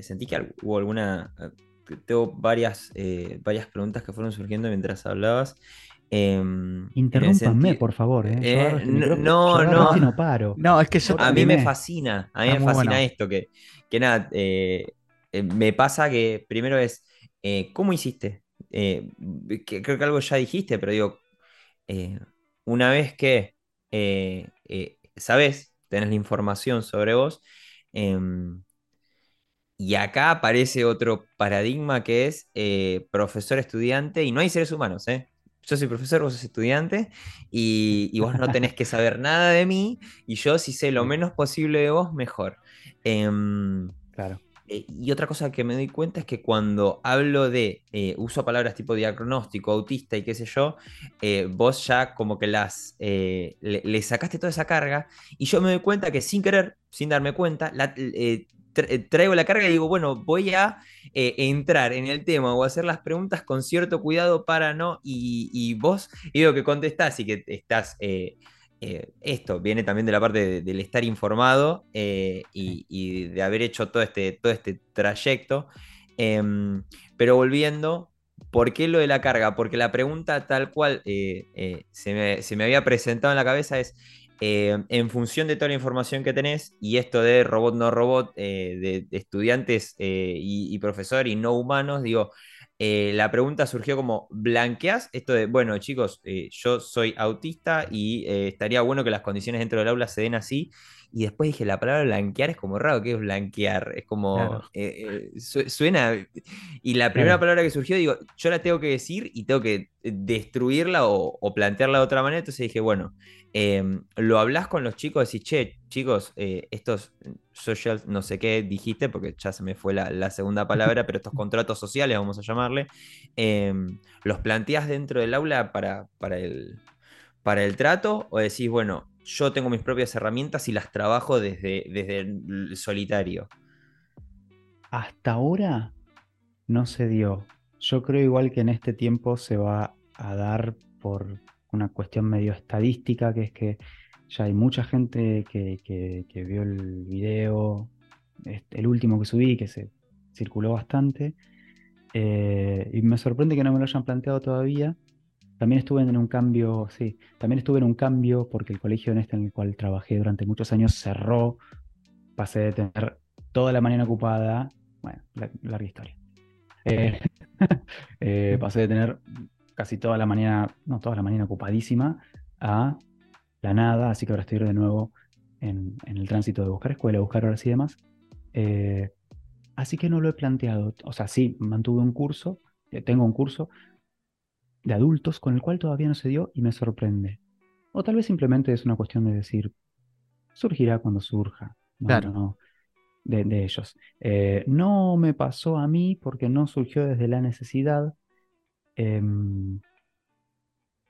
sentí que hubo alguna tengo varias, eh, varias preguntas que fueron surgiendo mientras hablabas. Eh, Interrúmpanme, por favor. ¿eh? eh no, no, no. paro. No, es que yo a mí me fascina, a mí me fascina esto, que, que nada, me pasa que primero es, ¿cómo hiciste? Que, creo que algo ya dijiste, pero digo, una vez que sabes, tenés la información sobre vos, em, y acá aparece otro paradigma que es eh, profesor-estudiante, y no hay seres humanos, ¿eh? Yo soy profesor, vos sos estudiante, y, vos no tenés que saber nada de mí, y yo si sé lo menos posible de vos, mejor. Em, claro. Eh, y otra cosa que me doy cuenta es que cuando hablo de, eh, uso palabras tipo diagnóstico, autista y qué sé yo, vos ya como que las, le, sacaste toda esa carga y yo me doy cuenta que sin querer, sin darme cuenta, la, eh, traigo la carga y digo, bueno, voy a eh, entrar en el tema o hacer las preguntas con cierto cuidado para no, y, vos, y digo que contestás y que estás, eh, esto viene también de la parte del estar informado y, de haber hecho todo este, todo este trayecto. Em, pero volviendo, ¿por qué lo de la carga? Porque la pregunta tal cual se me, se me había presentado en la cabeza es, eh, en función de toda la información que tenés, y esto de robot no robot, eh, de, estudiantes eh, y, profesor y no humanos, digo, la pregunta surgió como, ¿blanqueas esto de, bueno chicos, yo soy autista y estaría bueno que las condiciones dentro del aula se den así? Y después dije, la palabra blanquear es como raro, ¿qué es blanquear? Es como, Claro. eh, eh, su- suena... Y la primera Claro. palabra que surgió, digo, yo la tengo que decir y tengo que eh, destruirla o, o plantearla de otra manera. Entonces dije, bueno, eh, lo hablas con los chicos, decís, che, chicos, eh, estos social, no sé qué dijiste, porque ya se me fue la, la segunda palabra, pero estos contratos sociales, vamos a llamarle, eh, ¿los planteás dentro del aula para, para, el, para el trato? ¿O decís, bueno, yo tengo mis propias herramientas y las trabajo desde, desde el solitario? Hasta ahora no se dio. Yo creo igual que en este tiempo se va a dar por una cuestión medio estadística, que es que ya hay mucha gente que, que- vio el video, el último que subí, que se circuló bastante, eh, y me sorprende que no me lo hayan planteado todavía. También estuve en un cambio, sí, también estuve en un cambio porque el colegio en este en el cual trabajé durante muchos años cerró, pasé de tener toda la mañana ocupada, bueno, la- larga historia. Eh, eh, pasé de tener casi toda la mañana, no, toda la mañana ocupadísima a la nada, así que ahora estoy de nuevo en, en el tránsito de buscar escuela, buscar horas y demás. Eh, así que no lo he planteado. O sea, sí, mantuve un curso, eh, tengo un curso de adultos con el cual todavía no se dio y me sorprende. O tal vez simplemente es una cuestión de decir, surgirá cuando surja. No, Claro. no, de, de ellos. Eh, no me pasó a mí porque no surgió desde la necesidad em,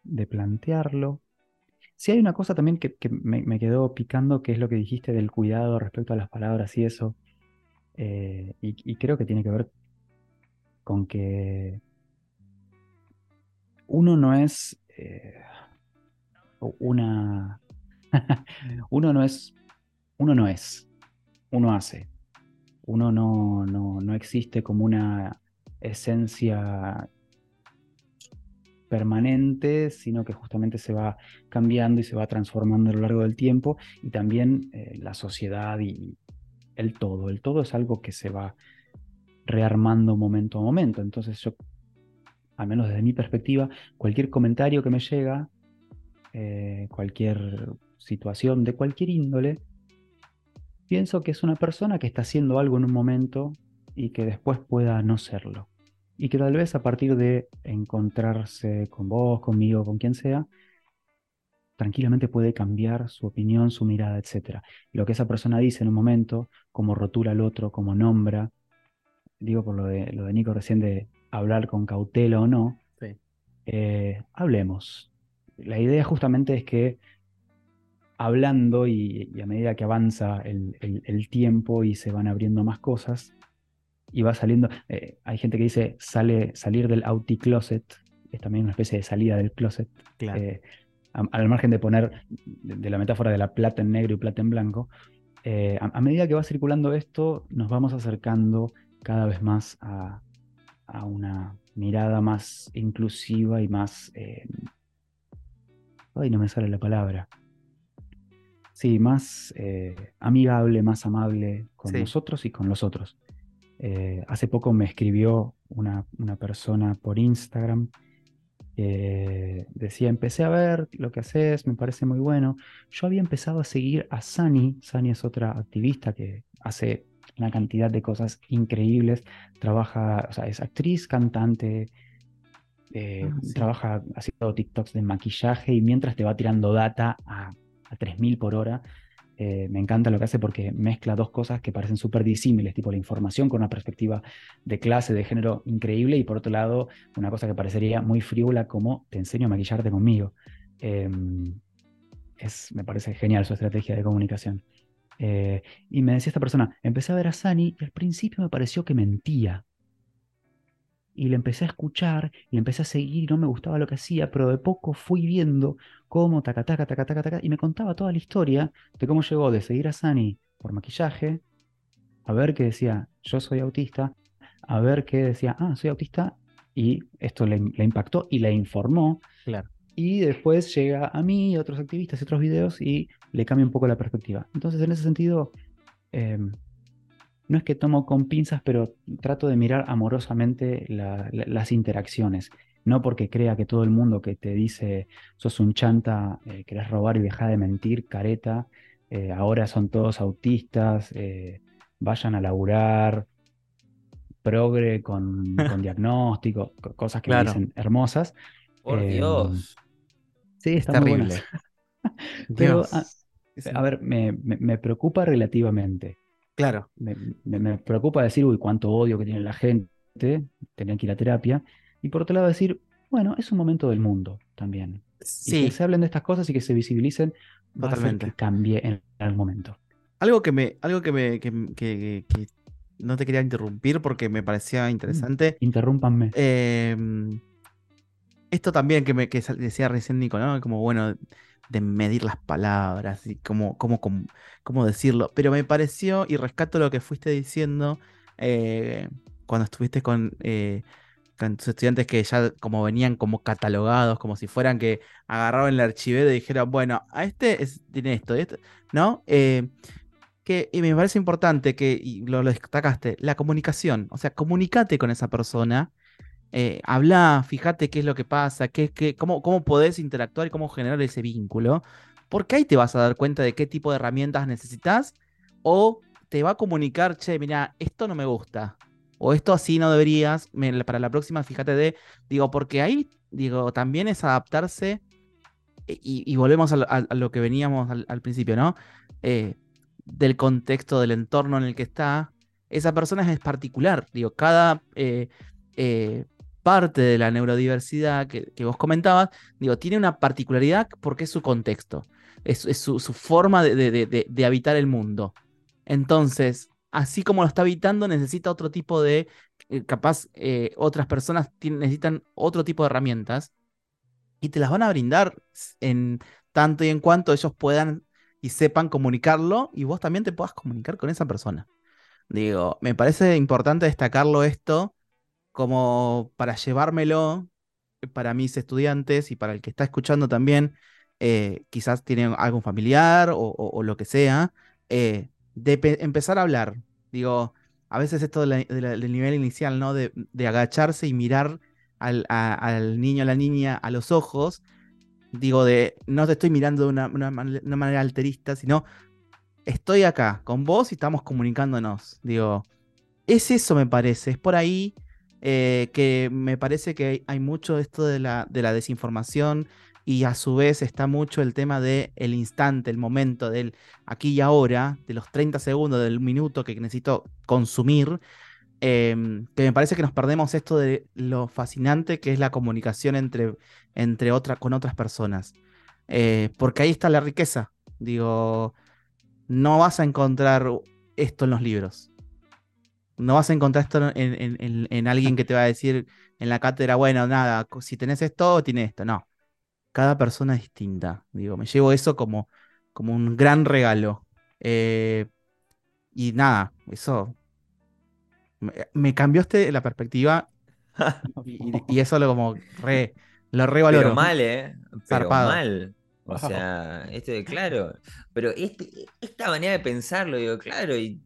de plantearlo. Sí hay una cosa también que, que me, me quedó picando, que es lo que dijiste del cuidado respecto a las palabras y eso. Eh, y, y creo que tiene que ver con que uno no es eh, una... uno no es... Uno no es. Uno hace. Uno no, no, no existe como una esencia permanente, sino que justamente se va cambiando y se va transformando a lo largo del tiempo y también eh, la sociedad y el todo. El todo es algo que se va rearmando momento a momento. Entonces yo, al menos desde mi perspectiva, cualquier comentario que me llega, eh, cualquier situación de cualquier índole, pienso que es una persona que está haciendo algo en un momento y que después pueda no serlo. Y que tal vez a partir de encontrarse con vos, conmigo, con quien sea, tranquilamente puede cambiar su opinión, su mirada, etc. Lo que esa persona dice en un momento, como rotula al otro, como nombra, digo por lo de, lo de Nico recién de hablar con cautela o no, Sí. eh, hablemos. La idea justamente es que hablando y, y a medida que avanza el, el- el tiempo y se van abriendo más cosas, y va saliendo, eh, hay gente que dice sale, salir del outi-closet, es también una especie de salida del closet, Claro. eh, a- al margen de poner de, de la metáfora de la plata en negro y plata en blanco, eh, a, a medida que va circulando esto, nos vamos acercando cada vez más a, a una mirada más inclusiva y más... eh, ay, no me sale la palabra. Sí, más eh, amigable, más amable con Sí. nosotros y con los otros. Eh, hace poco me escribió una, una persona por Instagram que decía, empecé a ver lo que haces, me parece muy bueno. Yo había empezado a seguir a Sani, Sani es otra activista que hace una cantidad de cosas increíbles, trabaja, o sea, es actriz, cantante, eh, Ah, sí. trabaja haciendo TikToks de maquillaje y mientras te va tirando data a, a 3000 por hora. Eh, me encanta lo que hace porque mezcla dos cosas que parecen súper disímiles, tipo la información con una perspectiva de clase, de género increíble, y por otro lado, una cosa que parecería muy frívola como te enseño a maquillarte conmigo. Eh, es, me parece genial su estrategia de comunicación. Eh, y me decía esta persona, empecé a ver a Sani y al principio me pareció que mentía. Y le empecé a escuchar y le empecé a seguir y no me gustaba lo que hacía, pero de poco fui viendo cómo taca, taca, taca, taca, taca, y me contaba toda la historia de cómo llegó de seguir a Sani por maquillaje, a ver que decía, yo soy autista, a ver que decía, ah, soy autista, y esto le, le impactó y le informó, Claro. Y después llega a mí y a otros activistas y otros videos y le cambia un poco la perspectiva. Entonces, en ese sentido, eh, no es que tomo con pinzas, pero trato de mirar amorosamente la- la- las interacciones. No porque crea que todo el mundo que te dice sos un chanta, eh, querés robar y dejar de mentir, careta, eh, ahora son todos autistas, eh, vayan a laburar, progre con, con diagnóstico, co- cosas que me dicen hermosas. Por Eh, Dios. Sí, Es está muy terrible. Pero, ah, A ver, me, me- me preocupa relativamente. claro. Me, me- me preocupa decir, uy, cuánto odio que tiene la gente, tener que ir a terapia. Y por otro lado decir, bueno, es un momento del mundo también. Y Sí, que se hablen de estas cosas y que se visibilicen, Totalmente. que cambie en algún momento. algo que me, algo que me, que, que- que no te quería interrumpir porque me parecía interesante. Interrúmpanme. Eh, esto también que me que decía recién Nico, ¿no? Como bueno, de medir las palabras y cómo, cómo, cómo, cómo decirlo. Pero me pareció, y rescato lo que fuiste diciendo eh, cuando estuviste con, eh, con tus estudiantes que ya como venían como catalogados, como si fueran que agarraban el archivero y dijeron, bueno, a este es- tiene esto, esto", ¿no? Eh, que, y me parece importante que, y lo, lo destacaste, la comunicación. O sea, comunicate con esa persona eh, habla, fíjate qué es lo que pasa, qué, qué- cómo, cómo podés interactuar y cómo generar ese vínculo, porque ahí te vas a dar cuenta de qué tipo de herramientas necesitas o te va a comunicar, che, mira, esto no me gusta, o esto así no deberías, para la próxima fíjate de, digo, porque ahí, digo, también es adaptarse e- y, volvemos a lo, que veníamos al, principio, ¿no? Eh, del contexto, del entorno en el que está, esa persona es particular, digo, cada... eh, eh, parte de la neurodiversidad que, vos comentabas, digo, tiene una particularidad porque es su contexto, es, su, forma de, de- de- de- habitar el mundo. Entonces, así como lo está habitando, necesita otro tipo de, eh, capaz, eh, otras personas necesitan otro tipo de herramientas y te las van a brindar en tanto y en cuanto ellos puedan y sepan comunicarlo y vos también te puedas comunicar con esa persona. Digo, me parece importante destacarlo esto como para llevármelo para mis estudiantes y para el que está escuchando también, eh, quizás tiene algún familiar o, o- o lo que sea, eh, de pe- empezar a hablar. Digo, a veces esto de la- de la- del nivel inicial, ¿no? De, de agacharse y mirar al, a- al niño, a la niña a los ojos, digo, de no te estoy mirando de una, una una manera alterista, sino estoy acá con vos y estamos comunicándonos. Digo, es eso me parece, es por ahí eh, que me parece que hay, mucho esto de la, de la desinformación y a su vez está mucho el tema del el instante, el momento, del aquí y ahora, de los 30 segundos, del minuto que necesito consumir, em, que me parece que nos perdemos esto de lo fascinante que es la comunicación entre, entre con otras personas. Eh, porque ahí está la riqueza. Digo, no vas a encontrar esto en los libros. No vas a encontrar esto en, en- en- en alguien que te va a decir en la cátedra, bueno, nada, si tenés esto, tiene esto. No. Cada persona es distinta. Digo, me llevo eso como, como un gran regalo. Eh, y nada, eso me, me cambió este, la perspectiva y, eso lo como re, lo revaloro. Pero mal, ¿eh? Pero mal. O sea, este, claro. Pero este, esta manera de pensarlo, digo, claro, y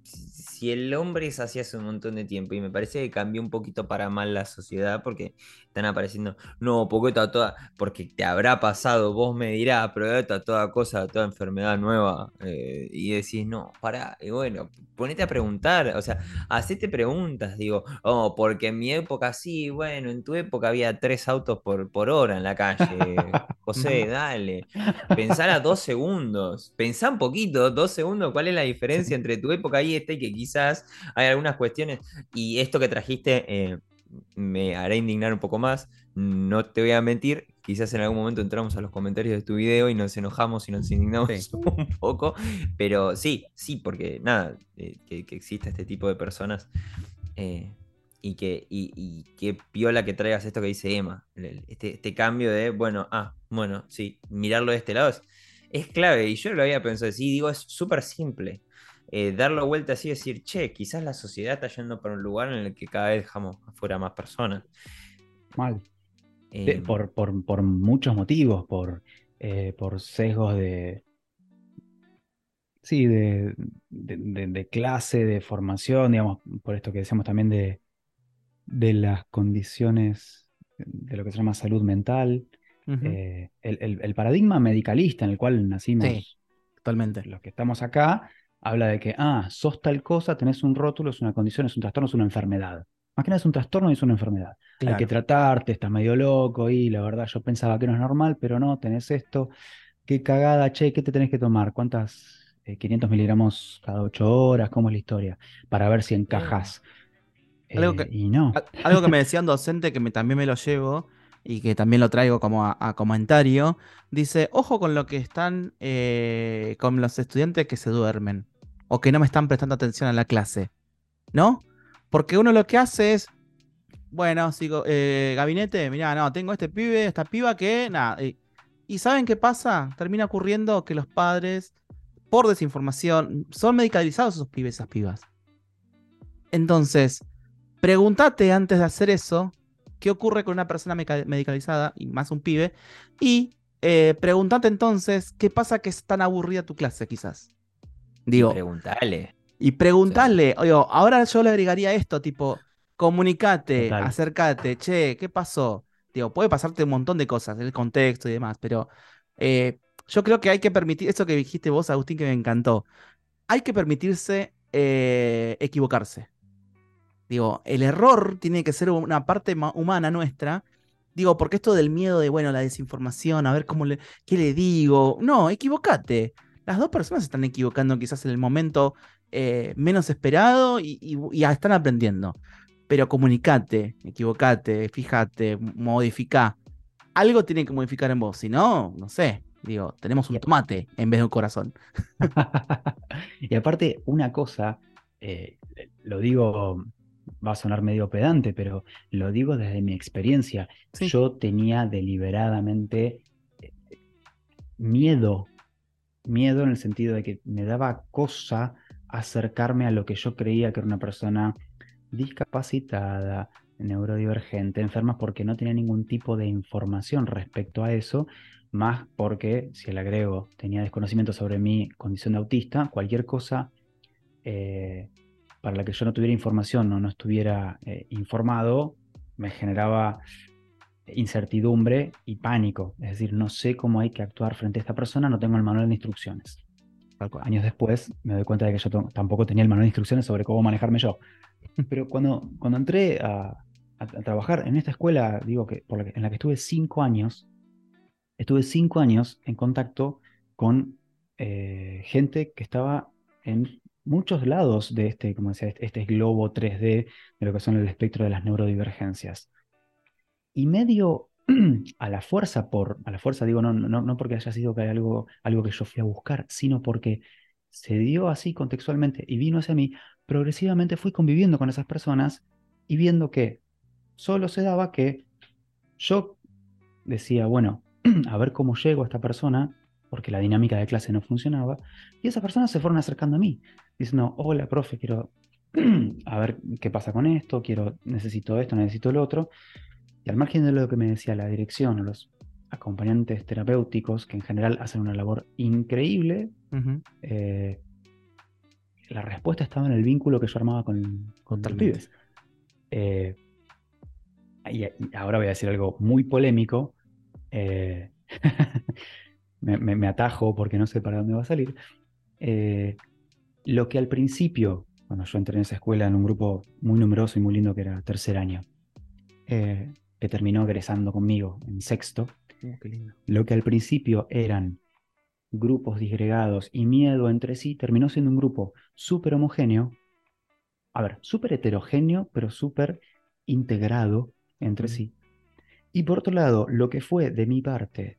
si el hombre es así hace un montón de tiempo, y me parece que cambió un poquito para mal la sociedad, porque están apareciendo, no, porque está toda, porque te habrá pasado, vos me dirás, pero está toda cosa, toda enfermedad nueva, eh, y decís, no, pará, y bueno, ponete a preguntar, o sea, hacete preguntas, digo, oh, porque en mi época sí, bueno, en tu época había tres autos por, por hora en la calle, José, dale, pensar a dos segundos, pensá un poquito, dos segundos, cuál es la diferencia entre tu época y esta y que quizás hay algunas cuestiones, y esto que trajiste eh, me hará indignar un poco más, no te voy a mentir, quizás en algún momento entramos a los comentarios de tu video y nos enojamos y nos indignamos Sí. un poco, pero sí, sí, porque nada, eh, que, que exista este tipo de personas. eh, y que, y, y qué piola que traigas esto que dice Emma. Este, este cambio de, bueno, ah, bueno, sí, mirarlo de este lado es, es clave. Y yo lo había pensado así, digo, es súper simple. Eh, darlo vuelta así y decir, che, quizás la sociedad está yendo para un lugar en el que cada vez dejamos afuera más personas. Mal. Eh, por, por- por muchos motivos, por, eh, por sesgos de. Sí, de, de- de- de clase, de formación, digamos, por esto que decíamos también de, de las condiciones de lo que se llama salud mental. Eh, el, el- el paradigma medicalista en el cual nacimos Sí. totalmente. Los que estamos acá habla de que, ah, sos tal cosa, tenés un rótulo, es una condición, es un trastorno, es una enfermedad. Más que nada es un trastorno y es una enfermedad. Hay que tratarte, estás medio loco y la verdad yo pensaba que no es normal, pero no, tenés esto. Qué cagada, che, ¿qué te tenés que tomar? ¿Cuántas? 500 eh, miligramos cada 8 horas, ¿cómo es la historia? Para ver si encajas. algo que, eh, y no. Algo que me decía un docente que me, también me lo llevo y que también lo traigo como a, comentario, dice, ojo con lo que están eh, con los estudiantes que se duermen o que no me están prestando atención a la clase, ¿no? Porque uno lo que hace es, bueno, sigo, eh, gabinete, mira, no, tengo este pibe, esta piba que, nada. Y, y, ¿saben qué pasa? Termina ocurriendo que los padres, por desinformación, son medicalizados esos pibes, esas pibas. Entonces, pregúntate antes de hacer eso, qué ocurre con una persona medicalizada, y más un pibe, y eh, pregúntate entonces, ¿qué pasa que es tan aburrida tu clase, quizás? Digo. Preguntale. Y preguntarle, oye, ahora yo le agregaría esto, tipo, comunicate, acércate, che, ¿qué pasó? Digo, puede pasarte un montón de cosas, el contexto y demás, pero eh, yo creo que hay que permitir, eso que dijiste vos, Agustín, que me encantó, hay que permitirse eh, equivocarse. Digo, el error tiene que ser una parte humana nuestra. Digo, porque esto del miedo de, bueno, la desinformación, a ver cómo le, qué le digo. No, equivocate. Las dos personas se están equivocando quizás en el momento eh, menos esperado y, están aprendiendo. Pero comunicate, equivocate, fíjate, modifica. Algo tiene que modificar en vos, si no, no sé, digo, tenemos un tomate en vez de un corazón. y aparte, una cosa, eh, lo digo, va a sonar medio pedante, pero lo digo desde mi experiencia. Yo tenía deliberadamente eh, miedo, miedo en el sentido de que me daba cosa acercarme a lo que yo creía que era una persona discapacitada, neurodivergente, enferma porque no tenía ningún tipo de información respecto a eso, más porque, si le agrego, tenía desconocimiento sobre mi condición de autista, cualquier cosa eh, para la que yo no tuviera información o no estuviera eh, informado, me generaba incertidumbre y pánico. Es decir, no sé cómo hay que actuar frente a esta persona, no tengo el manual de instrucciones. Años después me doy cuenta de que yo tampoco tenía el manual de instrucciones sobre cómo manejarme yo. Pero cuando, cuando entré a, trabajar en esta escuela, digo que, por en la que estuve cinco años, estuve cinco años en contacto con eh, gente que estaba en muchos lados de este, como decía, este, este globo 3D de lo que son el espectro de las neurodivergencias. Y medio a la fuerza, por, a la fuerza digo, no, no, no porque haya sido algo, algo que yo fui a buscar, sino porque se dio así contextualmente y vino hacia mí, progresivamente fui conviviendo con esas personas y viendo que solo se daba que yo decía, bueno, a ver cómo llego a esta persona, porque la dinámica de clase no funcionaba, y esas personas se fueron acercando a mí, diciendo, hola, profe, quiero a ver qué pasa con esto, quiero, necesito esto, necesito lo otro, y al margen de lo que me decía la dirección o los acompañantes terapéuticos, que en general hacen una labor increíble, eh, la respuesta estaba en el vínculo que yo armaba con, con los pibes. Eh, y, ahora voy a decir algo muy polémico. Eh, me, atajo porque no sé para dónde va a salir. lo que al principio, cuando yo entré en esa escuela en un grupo muy numeroso y muy lindo que era tercer año, que terminó egresando conmigo en sexto, oh, lo que al principio eran grupos disgregados y miedo entre sí, terminó siendo un grupo súper homogéneo, a ver, súper heterogéneo, pero súper integrado entre sí. Y por otro lado, lo que fue de mi parte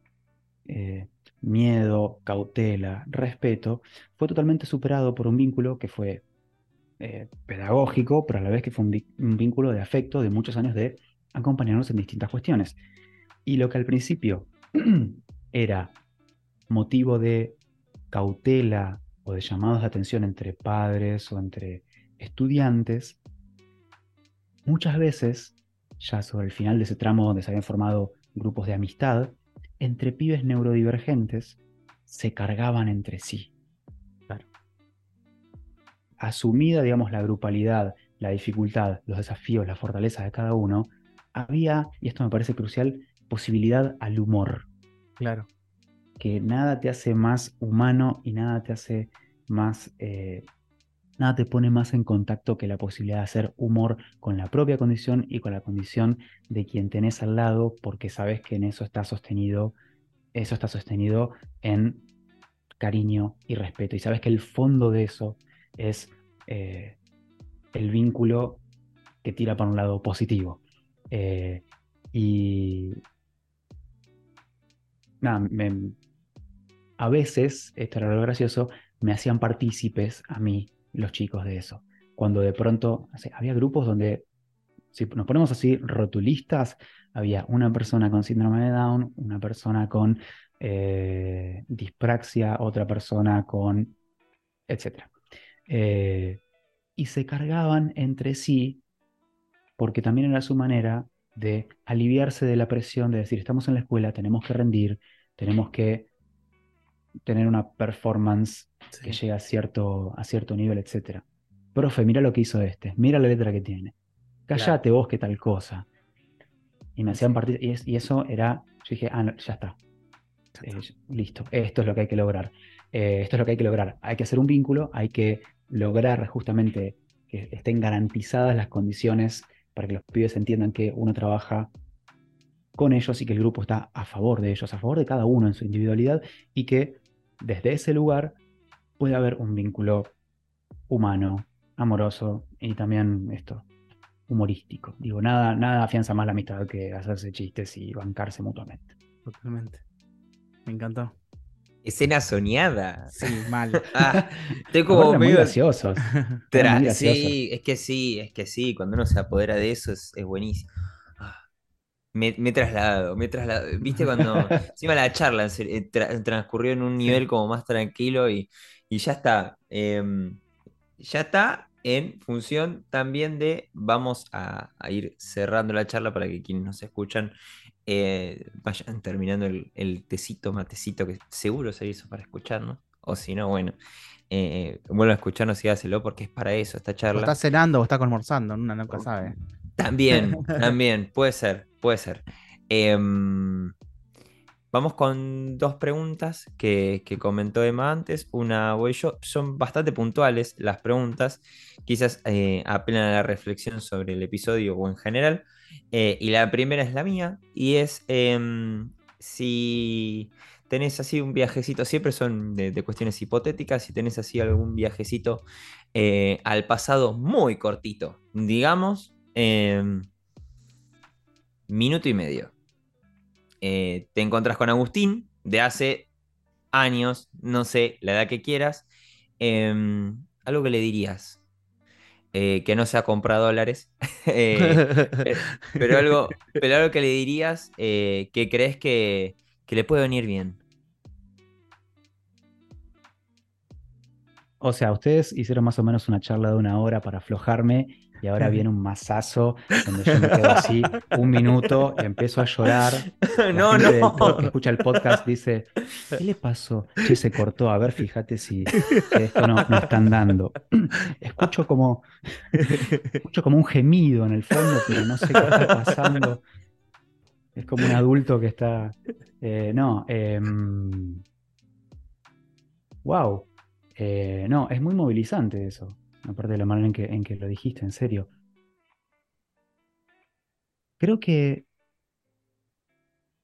eh, miedo, cautela, respeto, fue totalmente superado por un vínculo que fue eh, pedagógico, pero a la vez que fue un, vínculo de afecto de muchos años de acompañarnos en distintas cuestiones. Y lo que al principio era motivo de cautela o de llamados de atención entre padres o entre estudiantes, muchas veces, ya sobre el final de ese tramo donde se habían formado grupos de amistad, entre pibes neurodivergentes se cargaban entre sí. Asumida, digamos, la grupalidad, la dificultad, los desafíos, las fortalezas de cada uno, había, y esto me parece crucial, posibilidad al humor. Claro. que nada te hace más humano y nada te hace más, eh, nada te pone más en contacto que la posibilidad de hacer humor con la propia condición y con la condición de quien tenés al lado, porque sabes que en eso está sostenido, eso está sostenido en cariño y respeto. Y sabes que el fondo de eso es eh, el vínculo que tira para un lado positivo. Eh, y nada, a veces, esto era lo gracioso, me hacían partícipes a mí, los chicos, de eso. Cuando de pronto, había grupos donde, si nos ponemos así rotulistas, había una persona con síndrome de Down, una persona con eh, dispraxia, otra persona con, etc. Eh, y se cargaban entre sí, porque también era su manera de aliviarse de la presión de decir, estamos en la escuela, tenemos que rendir, tenemos que tener una performance que llegue a cierto, a cierto nivel, etc. Profe, mira lo que hizo este, mira la letra que tiene. Cállate vos que tal cosa. Y me hacían partir, y, eso era, yo dije, ah, ya está. Eh, listo, esto es lo que hay que lograr. Eh, esto es lo que hay que lograr. Hay que hacer un vínculo, hay que lograr justamente que estén garantizadas las condiciones para que los pibes entiendan que uno trabaja con ellos y que el grupo está a favor de ellos, a favor de cada uno en su individualidad y que desde ese lugar puede haber un vínculo humano, amoroso y también esto, humorístico. Digo, nada, nada afianza más la amistad que hacerse chistes y bancarse mutuamente. Totalmente. Me encantó. Escena soñada. Sí, mal. Ah, estoy como muy graciosos. sí, es que sí, es que sí. Cuando uno se apodera de eso es, buenísimo. Me, me, he trasladado, me he trasladado. Viste cuando encima la charla eh, transcurrió en un nivel como más tranquilo y, ya está. Em, ya está en función también de vamos a, a, ir cerrando la charla para que quienes nos escuchan eh, vayan terminando el, tecito, matecito que seguro se hizo para escucharnos. O si no, bueno, eh, vuelvo a escucharnos y hácelo porque es para eso esta charla. O está cenando o está conmorzando, una nunca sabe. También, también, puede ser, puede ser. Em, vamos con dos preguntas que, comentó Emma antes. Una voy yo. Son bastante puntuales las preguntas. Quizás eh, apelan a la reflexión sobre el episodio o en general. Eh, y la primera es la mía, y es em, si tenés así un viajecito, siempre son de, cuestiones hipotéticas, si tenés así algún viajecito eh, al pasado muy cortito, digamos, em, minuto y medio. Eh, te encontrás con Agustín de hace años, no sé, la edad que quieras, em, algo que le dirías. Eh, que no sea comprar dólares, eh, pero, algo, pero algo que le dirías que crees que, que le puede venir bien. O sea, ustedes hicieron más o menos una charla de una hora para aflojarme y ahora viene un masazo donde yo me quedo así un minuto y empiezo a llorar. no, no. que escucha el podcast dice, ¿qué le pasó? Che, se cortó, a ver, fíjate si esto no, no están dando. Escucho como, escucho como un gemido en el fondo, pero no sé qué está pasando. Es como un adulto que está... Eh, no, wow. Em, eh, no, es muy movilizante eso aparte de la manera en que, lo dijiste, en serio. Creo que,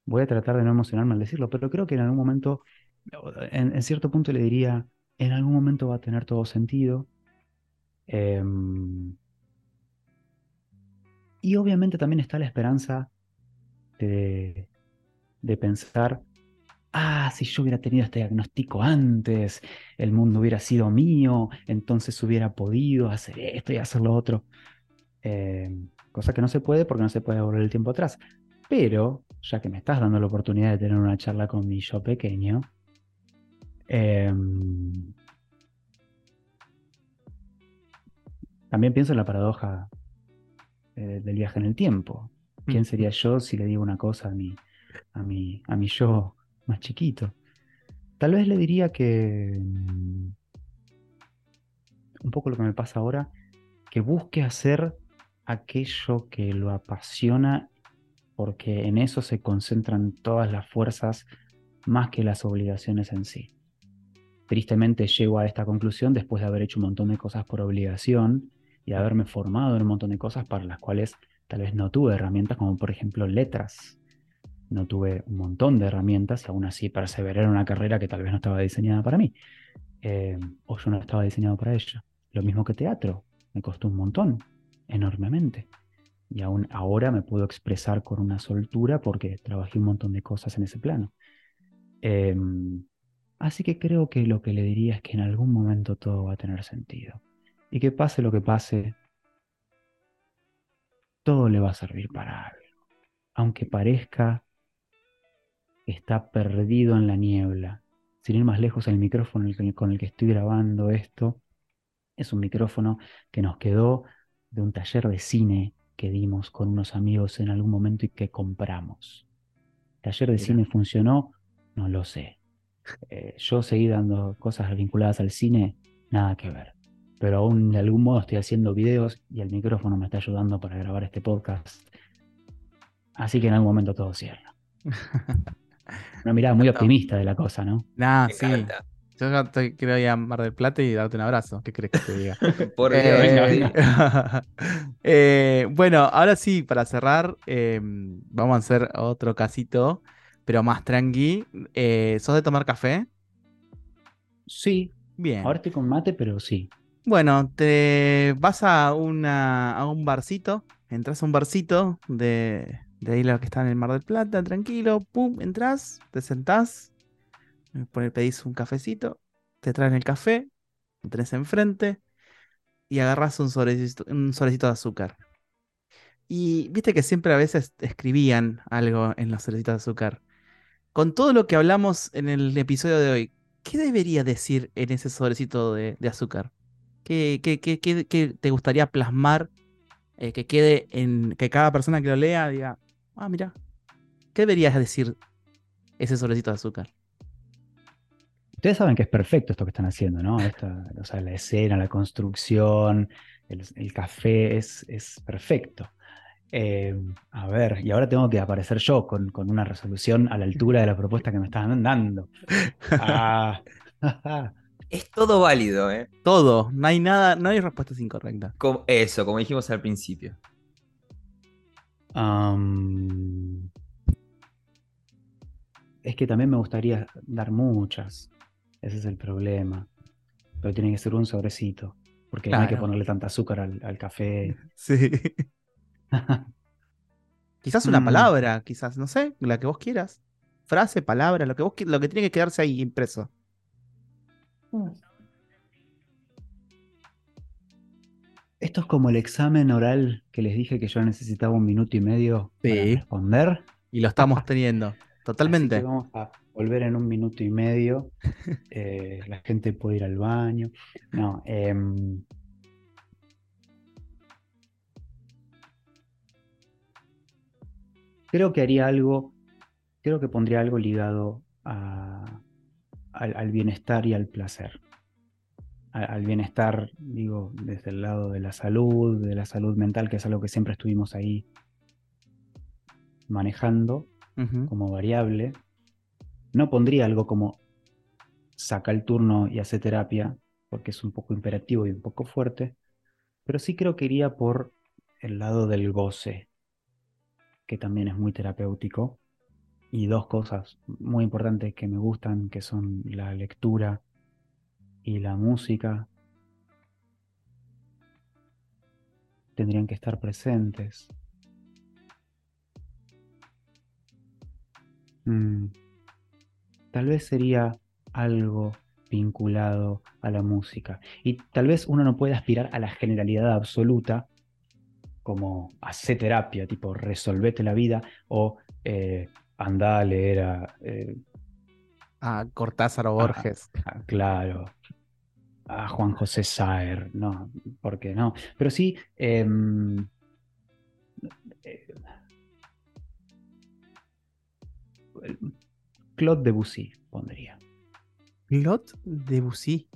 voy a tratar de no emocionarme al decirlo, pero creo que en algún momento, en, cierto punto le diría, en algún momento va a tener todo sentido. Em, y obviamente también está la esperanza de, de pensar ah, si yo hubiera tenido este diagnóstico antes, el mundo hubiera sido mío, entonces hubiera podido hacer esto y hacer lo otro. Eh, cosa que no se puede porque no se puede volver el tiempo atrás. Pero, ya que me estás dando la oportunidad de tener una charla con mi yo pequeño, em, también pienso en la paradoja eh, del viaje en el tiempo. ¿Quién sería yo si le digo una cosa a mi, a mi, a mi yo más chiquito. Tal vez le diría que mm, un poco lo que me pasa ahora, que busque hacer aquello que lo apasiona, porque en eso se concentran todas las fuerzas más que las obligaciones en sí. Tristemente llego a esta conclusión después de haber hecho un montón de cosas por obligación y haberme formado en un montón de cosas para las cuales tal vez no tuve herramientas, como por ejemplo letras. No tuve un montón de herramientas y aún así perseveré en una carrera que tal vez no estaba diseñada para mí. Eh, o yo no estaba diseñado para ella. Lo mismo que teatro. Me costó un montón, enormemente. Y aún ahora me puedo expresar con una soltura porque trabajé un montón de cosas en ese plano. Em, así que creo que lo que le diría es que en algún momento todo va a tener sentido. Y que pase lo que pase, todo le va a servir para algo. Aunque parezca está perdido en la niebla. Sin ir más lejos, el micrófono con el que estoy grabando esto es un micrófono que nos quedó de un taller de cine que dimos con unos amigos en algún momento y que compramos. ¿Taller de cine funcionó? No lo sé. Eh, yo seguí dando cosas vinculadas al cine, nada que ver. Pero aún de algún modo estoy haciendo videos y el micrófono me está ayudando para grabar este podcast. Así que en algún momento todo cierra. Una mirada muy optimista de la cosa, ¿no? Nah, sí. Yo ya te quiero ir a Mar del Plata y darte un abrazo. ¿Qué crees que te diga? Por Eh, eh, bueno, ahora sí, para cerrar, eh, vamos a hacer otro casito, pero más tranqui. Eh, ¿sos de tomar café? Sí, Bien. ahora estoy con mate, pero sí. Bueno, te vas a, una, a un barcito, entras a un barcito de, de ahí lo que está en el Mar del Plata, tranquilo, pum, entras, te sentás, eh, pedís un cafecito, te traen el café, lo tenés enfrente y agarras un sobrecito, un de azúcar. Y viste que siempre a veces escribían algo en los sobrecitos de azúcar. Con todo lo que hablamos en el episodio de hoy, ¿qué debería decir en ese sobrecito de, azúcar? ¿Qué, qué- qué- qué- qué te gustaría plasmar eh, que quede en que cada persona que lo lea diga, ah, mira, ¿qué deberías decir ese sobrecito de azúcar? Ustedes saben que es perfecto esto que están haciendo, ¿no? Esta- o sea, la escena, la construcción, el, el café es, es perfecto. Eh, a ver, y ahora tengo que aparecer yo con, con una resolución a la altura de la propuesta que me están dando. Ah, Es todo válido, ¿eh? Todo, no hay nada, no hay respuestas incorrectas. Como- eso, como dijimos al principio. Es que también me gustaría dar muchas. Ese es el problema. Pero tiene que ser un sobrecito. Porque no hay que ponerle tanta azúcar al, al café. Sí. Quizás una Mm. palabra, quizás, no sé, la que vos quieras. Frase, palabra, lo que vos lo que tiene que quedarse ahí impreso. Esto es como el examen oral que les dije que yo necesitaba un minuto y medio para Sí. responder. Y lo estamos teniendo. Totalmente. vamos a volver en un minuto y medio. Eh, la gente puede ir al baño. No, em, creo que haría algo, creo que pondría algo ligado a- al, al bienestar y al placer. Al, bienestar, digo, desde el lado de la salud, de la salud mental, que es algo que siempre estuvimos ahí manejando como variable. No pondría algo como saca el turno y hace terapia, porque es un poco imperativo y un poco fuerte, pero sí creo que iría por el lado del goce, que también es muy terapéutico. Y dos cosas muy importantes que me gustan, que son la lectura y la música, tendrían que estar presentes. Mm, Tal vez sería algo vinculado a la música. Y tal vez uno no puede aspirar a la generalidad absoluta, como hacer terapia, tipo resolvete la vida, o eh, anda a leer a, eh, A Cortázar o Borges. a- claro, a Juan José Saer, no, ¿por qué no? Pero sí, em, eh, Claude Debussy pondría. Claude Debussy.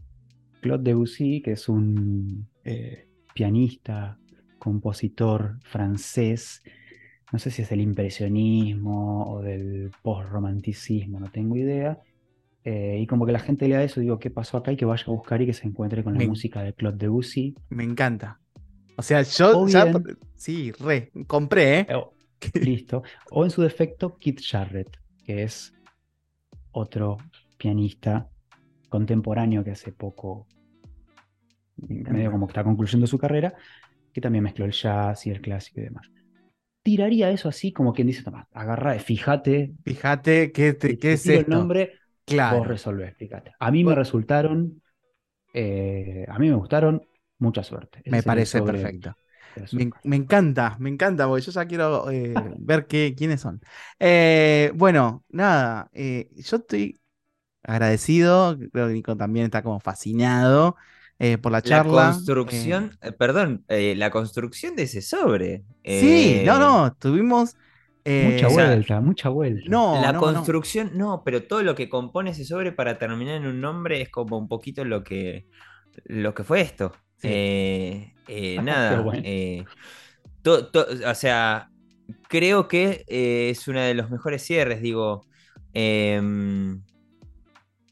Claude Debussy, que es un eh, pianista, compositor francés, no sé si es del impresionismo o del post-romanticismo, no tengo idea. Eh, y como que la gente lea eso, digo, ¿qué pasó acá? Y que vaya a buscar y que se encuentre con la Me- música de Claude Debussy. Me encanta. O sea, yo O ya. bien- Sí, re. Compré, ¿eh? Oh, listo. O en su defecto, Keith Jarrett, que es otro pianista contemporáneo que hace poco, medio como que está concluyendo su carrera, que también mezcló el jazz y el clásico y demás. Tiraría eso así, como quien dice, toma, agarra, fíjate, Fíjate qué, te- qué es tiro el esto. nombre, Claro. vos resolvés, fíjate. A mí me resultaron, eh, a mí me gustaron, mucha suerte. Ese Me parece sobre perfecto. la Me, encanta, me encanta, porque yo ya quiero eh, ver qué, quiénes son. Eh, bueno, nada, eh, yo estoy agradecido, creo que Nico también está como fascinado eh, por la La charla. construcción, eh, perdón, eh, la construcción de ese sobre. eh, sí, no, no, tuvimos... eh, Mucha o sea, vuelta, mucha vuelta. no, la no, construcción, no. pero todo lo que compone ese sobre para terminar en un nombre es como un poquito lo que, lo que fue esto. Sí. Eh, eh, nada, bueno. eh, to- to- o sea, creo que eh, es uno de los mejores cierres, digo. em,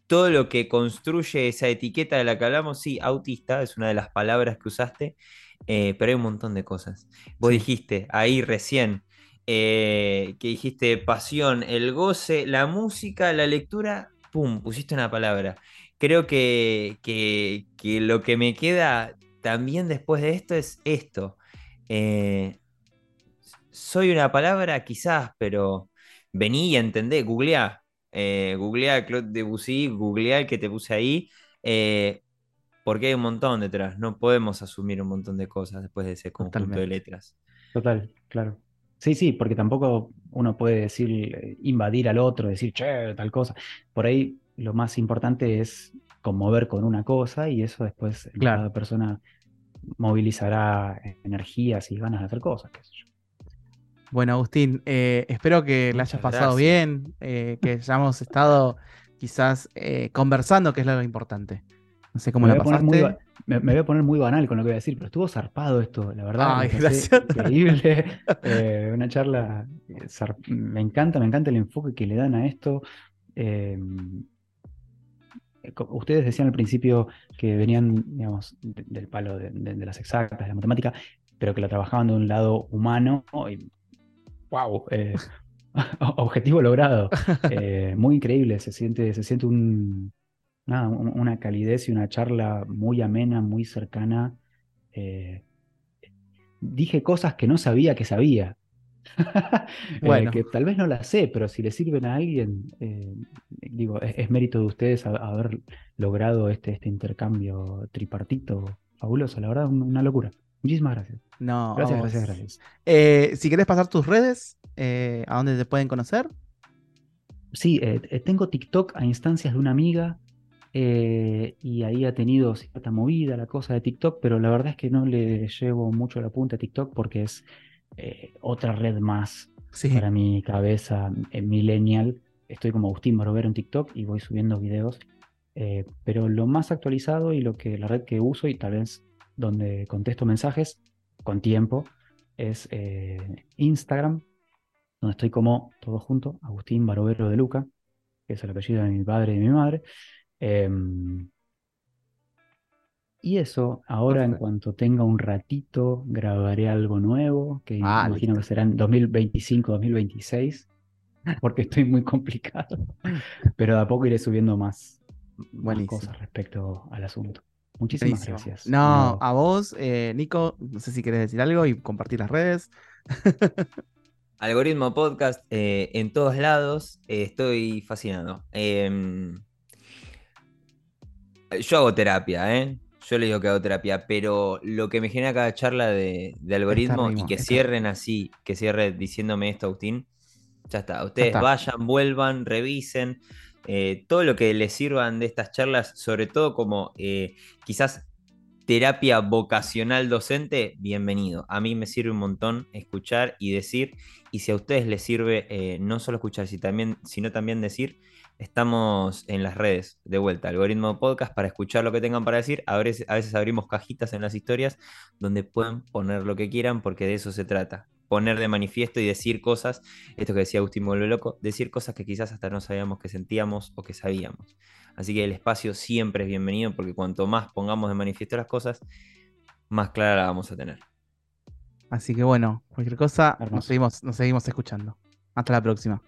todo lo que construye esa etiqueta de la que hablamos, sí, autista es una de las palabras que usaste, eh, pero hay un montón de cosas. Vos Sí. dijiste ahí recién eh, que dijiste pasión, el goce, la música, la lectura, pum, pusiste una palabra. Creo que, que- que lo que me queda también después de esto es esto. Eh, soy una palabra quizás, pero vení y entendé, googleá. Eh, googleá Claude Debussy, googleá el que te puse ahí, eh, porque hay un montón detrás. No podemos asumir un montón de cosas después de ese conjunto de letras. Total, claro. Sí, sí, porque tampoco uno puede decir, eh, invadir al otro, decir, che, tal cosa. Por ahí lo más importante es conmover con una cosa y eso después Claro. cada persona movilizará energías y ganas de hacer cosas, qué sé yo. Bueno, Agustín, eh, espero que la hayas pasado gracias. bien, eh, que hayamos estado quizás eh, conversando, que es lo importante. No sé cómo Me la voy, a poner muy, pasaste. me, me voy a poner muy banal con lo que voy a decir, pero estuvo zarpado esto, la verdad. Ay, gracias. Increíble. eh, una charla. eh, Me encanta, me encanta el enfoque que le dan a esto. Eh, ustedes decían al principio que venían, digamos, de- del palo de, de- de las exactas, de la matemática, pero que la trabajaban de un lado humano. Y, wow, objetivo logrado. Muy increíble, se siente, se siente un, nada, una calidez y una charla muy amena, muy cercana. Eh, dije cosas que no sabía que sabía. Eh, que tal vez no las sé, pero si le sirven a alguien, eh, digo, es, es mérito de ustedes a- haber logrado este, este intercambio tripartito fabuloso, la verdad, un- una locura. Muchísimas gracias. No, Gracias, gracias, gracias. Eh, si querés pasar tus redes, ¿a dónde te pueden conocer? Sí, tengo TikTok a instancias de una amiga eh, y ahí ha tenido cierta movida la cosa de TikTok, pero la verdad es que no le llevo mucho la punta a TikTok porque es eh, otra red más Sí. para mi cabeza eh, millennial. Estoy como Agustín Barovero en TikTok y voy subiendo videos, eh, pero lo más actualizado y lo que la red que uso y tal vez donde contesto mensajes con tiempo es eh, Instagram, donde estoy como todo junto, Agustín Barovero de Luca, que es el apellido de mi padre y de mi madre. Em, y eso, ahora en cuanto tenga un ratito, grabaré algo nuevo, que Ah, imagino listo. que será en 2025, 2026, porque estoy muy complicado. Pero de a poco iré subiendo más, cosas respecto al asunto. Muchísimas Buenísimo. gracias. No, a vos, eh, Nico, no sé si querés decir algo y compartir las redes. Algoritmo Podcast eh, en todos lados. eh, estoy fascinado. Em, yo hago terapia, ¿eh? Yo le digo que hago terapia, pero lo que me genera cada charla de, de algoritmo ritmo, y que cierren así, que cierre diciéndome esto, Agustín, ya está. Ustedes está. vayan, vuelvan, revisen. eh, todo lo que les sirvan de estas charlas, sobre todo como eh, quizás terapia vocacional docente, bienvenido. A mí me sirve un montón escuchar y decir, y si a ustedes les sirve eh, no solo escuchar, si también, sino también decir, estamos en las redes de vuelta, algoritmo podcast, para escuchar lo que tengan para decir. A veces, a veces abrimos cajitas en las historias donde pueden poner lo que quieran porque de eso se trata. poner de manifiesto y decir cosas, esto que decía Agustín Vuelve Loco, decir cosas que quizás hasta no sabíamos que sentíamos o que sabíamos. Así que el espacio siempre es bienvenido porque cuanto más pongamos de manifiesto las cosas, más clara la vamos a tener. Así que bueno, cualquier cosa, nos seguimos, nos seguimos escuchando. Hasta la próxima.